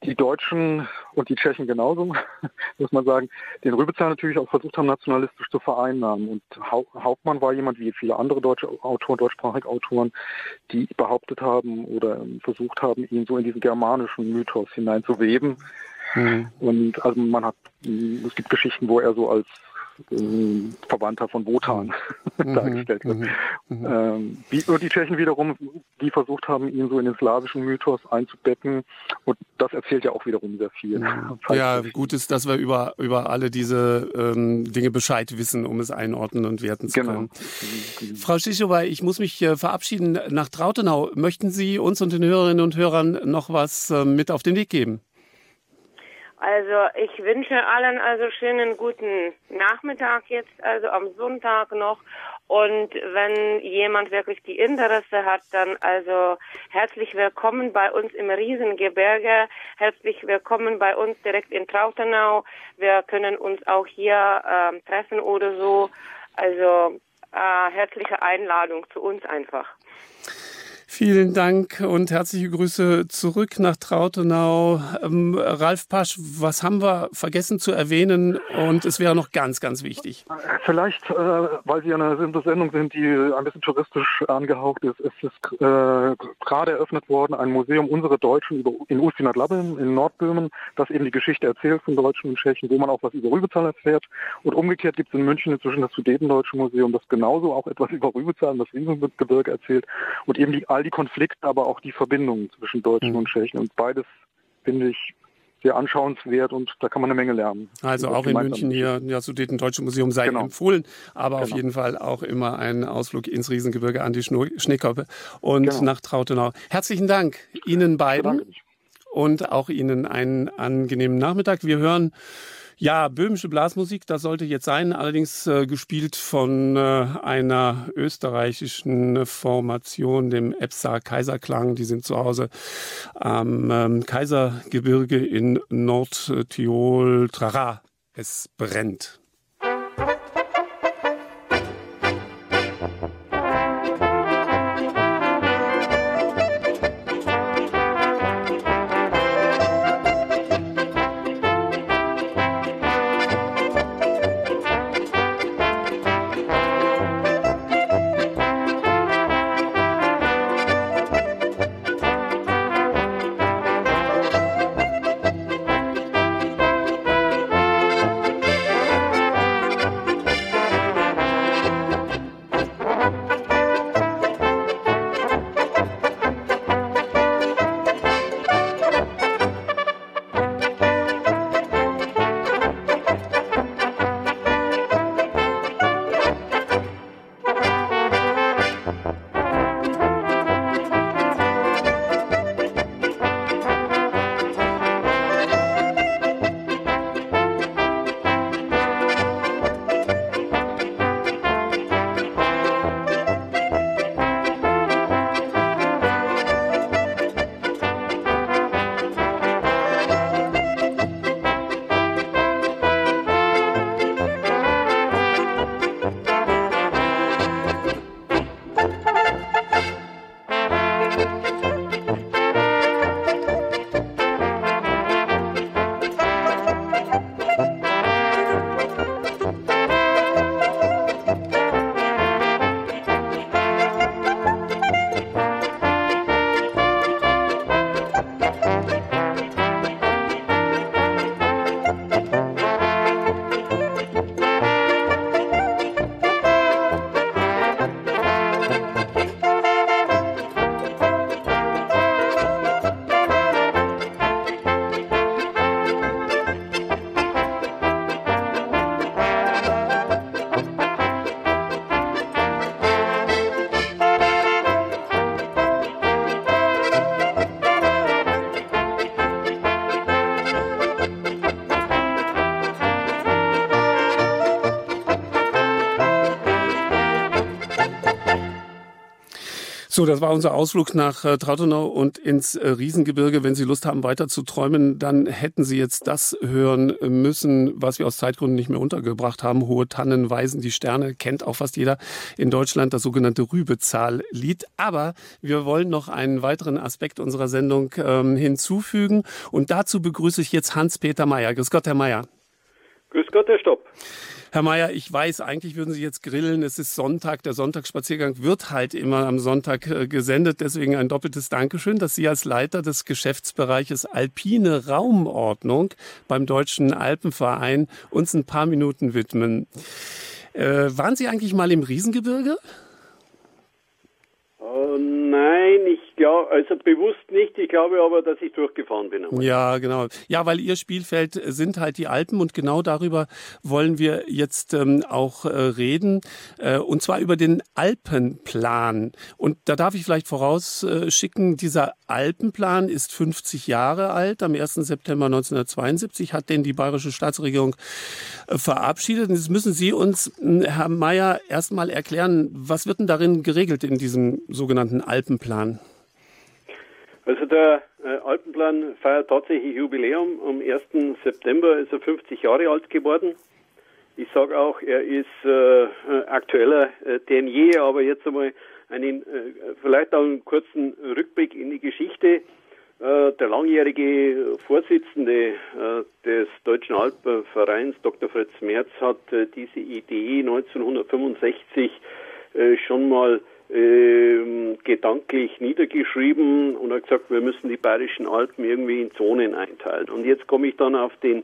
die Deutschen und die Tschechen genauso, [LAUGHS] muss man sagen, den Rübezahl natürlich auch versucht haben, nationalistisch zu vereinnahmen. Und Hau Hauptmann war jemand, wie viele andere deutsche Autoren, deutschsprachige Autoren, die behauptet haben oder versucht haben, ihn so in diesen germanischen Mythos hineinzuweben. Hm. Und also man hat, es gibt Geschichten, wo er so als Verwandter von Wotan Mhm, [LAUGHS] dargestellt wird. Ähm, wie, und die Tschechen wiederum, die versucht haben, ihn so in den slawischen Mythos einzubetten. Und das erzählt ja auch wiederum sehr viel. [LAUGHS] Ja, gut ist, dass wir über, über alle diese ähm, Dinge Bescheid wissen, um es einordnen und werten zu Genau. können. Frau Schichowa, ich muss mich äh, verabschieden nach Trautenau. Möchten Sie uns und den Hörerinnen und Hörern noch was äh, mit auf den Weg geben? Also ich wünsche allen also schönen guten Nachmittag jetzt, also am Sonntag noch. Und wenn jemand wirklich die Interesse hat, dann also herzlich willkommen bei uns im Riesengebirge, herzlich willkommen bei uns direkt in Trautenau. Wir können uns auch hier ähm, treffen oder so. Also äh, herzliche Einladung zu uns einfach. Vielen Dank und herzliche Grüße zurück nach Trautenau. Ähm, Ralf Pasch, was haben wir vergessen zu erwähnen? Und es wäre noch ganz, ganz wichtig. Vielleicht, äh, weil Sie eine Sendung sind, die ein bisschen touristisch angehaucht ist, ist es äh, gerade eröffnet worden, ein Museum Unsere Deutschen in Ustinat-Labbeln in Nordböhmen, das eben die Geschichte erzählt von Deutschen und Tschechen, wo man auch was über Rübezahl erfährt. Und umgekehrt gibt es in München inzwischen das Sudetendeutsche Museum, das genauso auch etwas [LAUGHS] über Rübezahl und das Riesengebirge erzählt und eben die, all die Konflikte, aber auch die Verbindungen zwischen Deutschen und Tschechen. Und beides finde ich sehr anschauenswert und da kann man eine Menge lernen. Also auch in München hier, ja, Sudetendeutsche Museum sei Genau. empfohlen, aber auf Genau. jeden Fall auch immer ein Ausflug ins Riesengebirge an die Schno- Schneekoppe und Genau. nach Trautenau. Herzlichen Dank Ihnen beiden und auch Ihnen einen angenehmen Nachmittag. Wir hören ja, böhmische Blasmusik, das sollte jetzt sein, allerdings äh, gespielt von äh, einer österreichischen Formation, dem EPSA Kaiserklang. Die sind zu Hause am ähm, Kaisergebirge in Nordtirol. Trara, es brennt. So, das war unser Ausflug nach äh, Trautenau und ins äh, Riesengebirge. Wenn Sie Lust haben, weiter zu träumen, dann hätten Sie jetzt das hören müssen, was wir aus Zeitgründen nicht mehr untergebracht haben. Hohe Tannen weisen die Sterne, kennt auch fast jeder in Deutschland, das sogenannte Rübezahl-Lied. Aber wir wollen noch einen weiteren Aspekt unserer Sendung ähm, hinzufügen. Und dazu begrüße ich jetzt Hans-Peter Mayer. Grüß Gott, Herr Mayer. Grüß Gott, Herr Stopp. Herr Mayer, ich weiß, eigentlich würden Sie jetzt grillen. Es ist Sonntag. Der Sonntagsspaziergang wird halt immer am Sonntag äh, gesendet. Deswegen ein doppeltes Dankeschön, dass Sie als Leiter des Geschäftsbereiches Alpine Raumordnung beim Deutschen Alpenverein uns ein paar Minuten widmen. Äh, waren Sie eigentlich mal im Riesengebirge? Uh, nein, ich glaube, also bewusst nicht. Ich glaube aber, dass ich durchgefahren bin. Ja, genau. Ja, weil Ihr Spielfeld sind halt die Alpen und genau darüber wollen wir jetzt ähm, auch äh, reden. Äh, und zwar über den Alpenplan. Und da darf ich vielleicht vorausschicken, dieser Alpenplan ist 50 Jahre alt. Am 1. September 1972 hat den die bayerische Staatsregierung äh, verabschiedet. Und jetzt müssen Sie uns, Herr Mayer, erstmal erklären, was wird denn darin geregelt in diesem sogenannten Alpenplan? Also der äh, Alpenplan feiert tatsächlich Jubiläum. Am 1. September ist er 50 Jahre alt geworden. Ich sage auch, er ist äh, aktueller äh, denn je, aber jetzt einmal einen, äh, vielleicht auch einen kurzen Rückblick in die Geschichte. Äh, der langjährige Vorsitzende äh, des Deutschen Alpenvereins, Dr. Fritz Merz, hat diese Idee 1965 schon mal äh, gedanklich niedergeschrieben und hat gesagt, wir müssen die bayerischen Alpen irgendwie in Zonen einteilen. Und jetzt komme ich dann auf den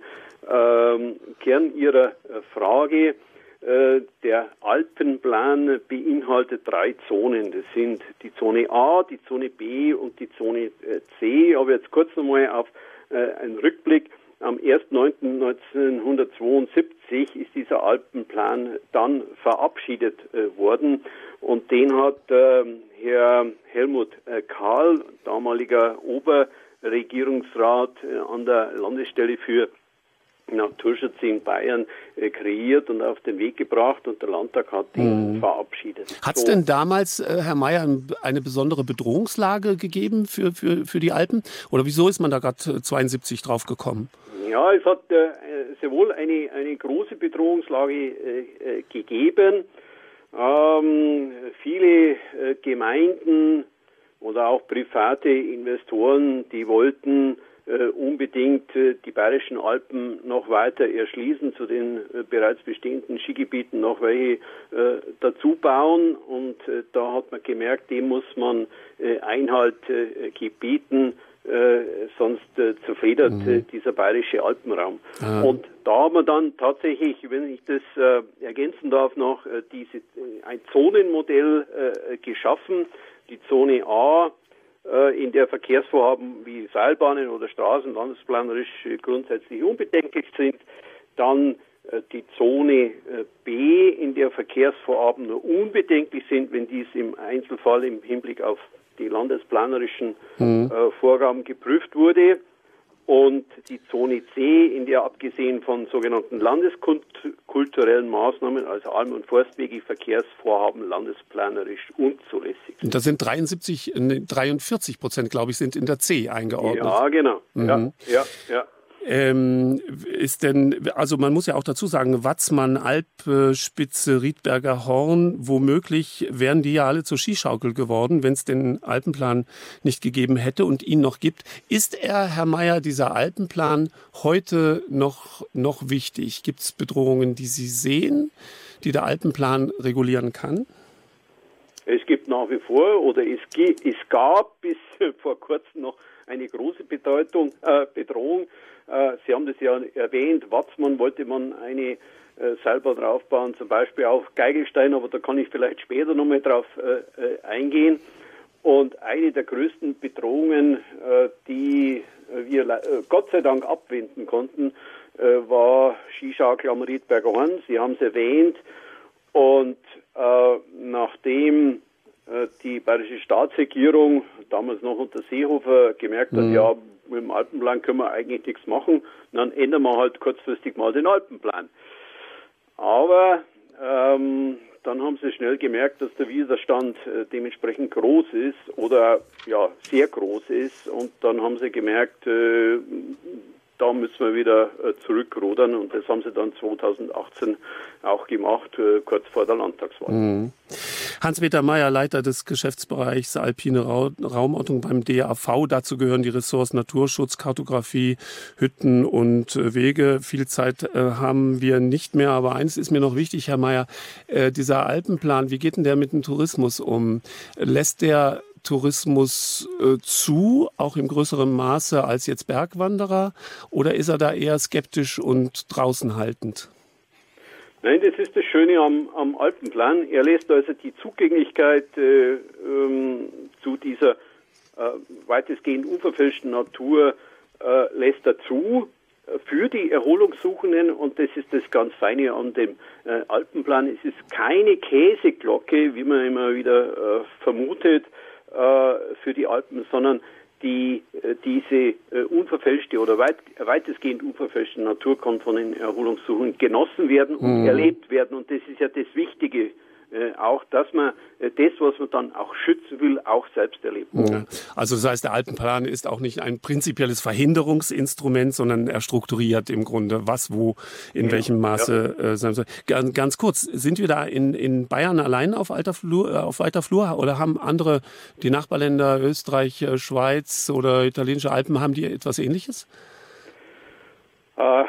ähm, Kern Ihrer äh, Frage. Äh, der Alpenplan beinhaltet drei Zonen. Das sind die Zone A, die Zone B und die Zone äh, C. Aber jetzt kurz nochmal auf äh, einen Rückblick. Am 1.9.1972 ist dieser Alpenplan dann verabschiedet äh, worden und den hat äh, Herr Helmut äh, Karl, damaliger Oberregierungsrat äh, an der Landesstelle für Naturschutz in Bayern äh, kreiert und auf den Weg gebracht und der Landtag hat ihn mhm. verabschiedet. Hat es so. denn damals, Herr Mayer, eine besondere Bedrohungslage gegeben für, für, für die Alpen? Oder wieso ist man da gerade 72 drauf gekommen? Ja, es hat äh, sehr wohl eine, eine große Bedrohungslage äh, gegeben. Ähm, viele äh, Gemeinden oder auch private Investoren, die wollten äh, unbedingt äh, die bayerischen Alpen noch weiter erschließen, zu den bereits bestehenden Skigebieten noch welche dazu bauen. Und da hat man gemerkt, dem muss man Einhalt gebieten äh, sonst äh, zerfedert mhm. äh, dieser bayerische Alpenraum. Ah. Und da haben wir dann tatsächlich, wenn ich das äh, ergänzen darf, noch äh, diese, äh, ein Zonenmodell geschaffen. Die Zone A, in der Verkehrsvorhaben wie Seilbahnen oder Straßen landesplanerisch grundsätzlich unbedenklich sind. Dann die Zone B, in der Verkehrsvorhaben nur unbedenklich sind, wenn dies im Einzelfall im Hinblick auf die landesplanerischen mhm. äh, Vorgaben geprüft wurde. Und die Zone C, in der abgesehen von sogenannten landeskulturellen Maßnahmen, also Alm- und Forstwege, Verkehrsvorhaben landesplanerisch unzulässig sind. Das sind 73, 43 Prozent, glaube ich, sind in der C eingeordnet. Ja, genau. Mhm. Ja, ja, ja. Ähm, ist denn, also man muss ja auch dazu sagen, Watzmann, Alpspitze, Riedberger Horn, womöglich wären die ja alle zur Skischaukel geworden, wenn es den Alpenplan nicht gegeben hätte und ihn noch gibt. Ist er, Herr Mayer, dieser Alpenplan heute noch, noch wichtig? Gibt es Bedrohungen, die Sie sehen, die der Alpenplan regulieren kann? Es gibt nach wie vor oder es, es gab bis [LAUGHS] vor kurzem noch eine große Bedeutung, äh, Bedrohung äh, Sie haben das ja erwähnt, Watzmann wollte man eine äh, Seilbahn draufbauen, zum Beispiel auf Geigelstein, aber da kann ich vielleicht später nochmal drauf äh, eingehen. Und eine der größten Bedrohungen, die wir Gott sei Dank abwenden konnten, war Skischaukel am Riedberger Horn. Sie haben es erwähnt. Und nachdem die bayerische Staatsregierung damals noch unter Seehofer gemerkt hat, mhm. ja, mit dem Alpenplan können wir eigentlich nichts machen. Und dann ändern wir halt kurzfristig mal den Alpenplan. Aber ähm, dann haben sie schnell gemerkt, dass der Widerstand äh, dementsprechend groß ist oder ja sehr groß ist und dann haben sie gemerkt, äh, da müssen wir wieder äh, zurückrudern und das haben sie dann 2018 auch gemacht, äh, kurz vor der Landtagswahl. Mhm. Hans-Peter Mayer, Leiter des Geschäftsbereichs Alpine Raumordnung beim DAV. Dazu gehören die Ressorts Naturschutz, Kartografie, Hütten und äh, Wege. Viel Zeit haben wir nicht mehr, aber eins ist mir noch wichtig, Herr Mayer. dieser Alpenplan, wie geht denn der mit dem Tourismus um? Lässt der Tourismus äh, zu, auch im größeren Maße als jetzt Bergwanderer? Oder ist er da eher skeptisch und draußen haltend? Nein, das ist das Schöne am, am Alpenplan. Er lässt also die Zugänglichkeit äh, ähm, zu dieser äh, weitestgehend unverfälschten Natur äh, lässt er zu äh, für die Erholungssuchenden und das ist das ganz Feine an dem äh, Alpenplan. Es ist keine Käseglocke, wie man immer wieder äh, vermutet, für die Alpen, sondern die, äh, diese äh, unverfälschte oder weit, weitestgehend unverfälschte Natur kann von den Erholungssuchen genossen werden und mhm. erlebt werden. Und das ist ja das Wichtige äh, auch, dass man äh, das, was man dann auch schützen will, auch selbst erlebt. Ja. Also das heißt, der Alpenplan ist auch nicht ein prinzipielles Verhinderungsinstrument, sondern er strukturiert im Grunde, was wo in ja. welchem Maße ja. äh, sein soll. Ganz, ganz, kurz, sind wir da in, in Bayern allein auf, alter Flur, auf weiter Flur oder haben andere, die Nachbarländer, Österreich, Schweiz oder italienische Alpen, haben die etwas Ähnliches? Äh,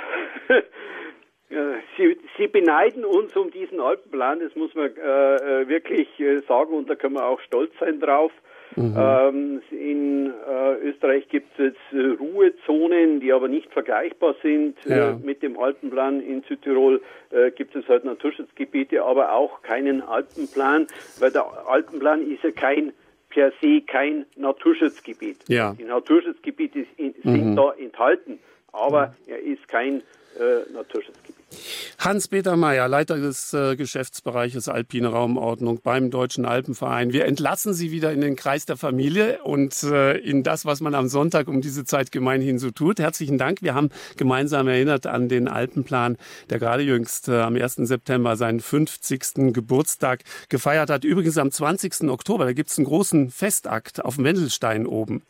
Sie, Sie, beneiden uns um diesen Alpenplan, das muss man äh, äh, wirklich äh, sagen und da können wir auch stolz sein drauf. Mhm. Ähm, in äh, Österreich gibt es jetzt äh, Ruhezonen, die aber nicht vergleichbar sind äh, ja. mit dem Alpenplan. In Südtirol gibt es halt Naturschutzgebiete, aber auch keinen Alpenplan, weil der Alpenplan ist ja kein per se kein Naturschutzgebiet. Ja. Die Naturschutzgebiete sind mhm. da enthalten, aber mhm. er ist kein äh, Naturschutzgebiet. Hans-Peter Mayer, Leiter des äh, Geschäftsbereiches Alpine Raumordnung beim Deutschen Alpenverein. Wir entlassen Sie wieder in den Kreis der Familie und äh, in das, was man am Sonntag um diese Zeit gemeinhin so tut. Herzlichen Dank. Wir haben gemeinsam erinnert an den Alpenplan, der gerade jüngst äh, am 1. September seinen 50. Geburtstag gefeiert hat. Übrigens am 20. Oktober, da gibt es einen großen Festakt auf dem Wendelstein oben.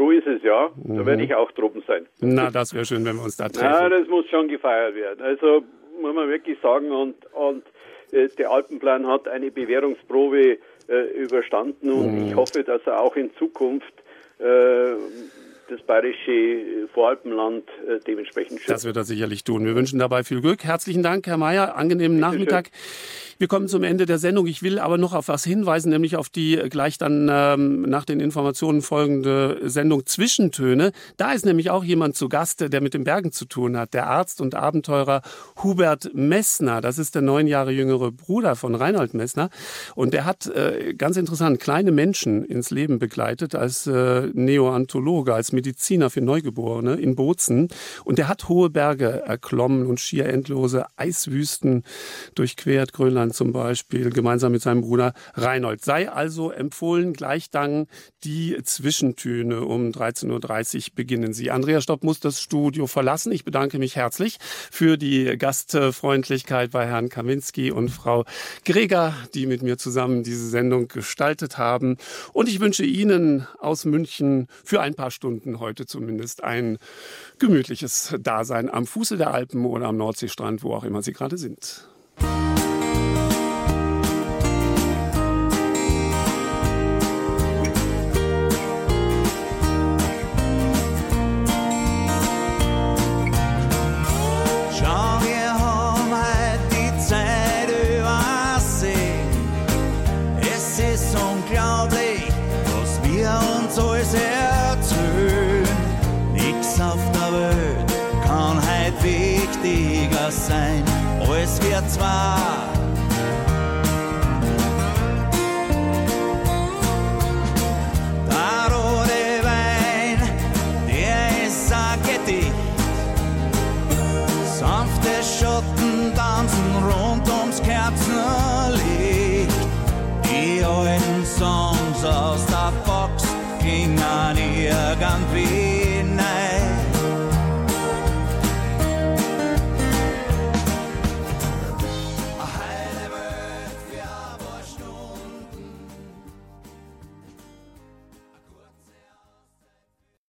So ist es ja. Da mhm. werde ich auch droben sein. Na, das wäre schön, wenn wir uns da [LAUGHS] treffen. Ja, das muss schon gefeiert werden. Also muss man wirklich sagen, und, und äh, der Alpenplan hat eine Bewährungsprobe äh, überstanden und mhm. ich hoffe, dass er auch in Zukunft äh, das bayerische Voralpenland äh, dementsprechend schützt. Das wird er sicherlich tun. Wir wünschen dabei viel Glück. Herzlichen Dank, Herr Mayer. Angenehmen Bitte Nachmittag. Schön. Wir kommen zum Ende der Sendung. Ich will aber noch auf was hinweisen, nämlich auf die gleich dann ähm, nach den Informationen folgende Sendung Zwischentöne. Da ist nämlich auch jemand zu Gast, der mit den Bergen zu tun hat. Der Arzt und Abenteurer Hubert Messner. Das ist der neun Jahre jüngere Bruder von Reinhold Messner. Und der hat äh, ganz interessant kleine Menschen ins Leben begleitet als äh, Neoantologe, als Mediziner für Neugeborene in Bozen. Und der hat hohe Berge erklommen und schier endlose Eiswüsten durchquert, Grönland zum Beispiel, gemeinsam mit seinem Bruder Reinhold. Sei also empfohlen, gleich dann die Zwischentöne um 13.30 Uhr beginnen sie. Andrea Stopp muss das Studio verlassen. Ich bedanke mich herzlich für die Gastfreundlichkeit bei Herrn Kaminski und Frau Greger, die mit mir zusammen diese Sendung gestaltet haben. Und ich wünsche Ihnen aus München für ein paar Stunden heute zumindest ein gemütliches Dasein am Fuße der Alpen oder am Nordseestrand, wo auch immer Sie gerade sind. Zwar.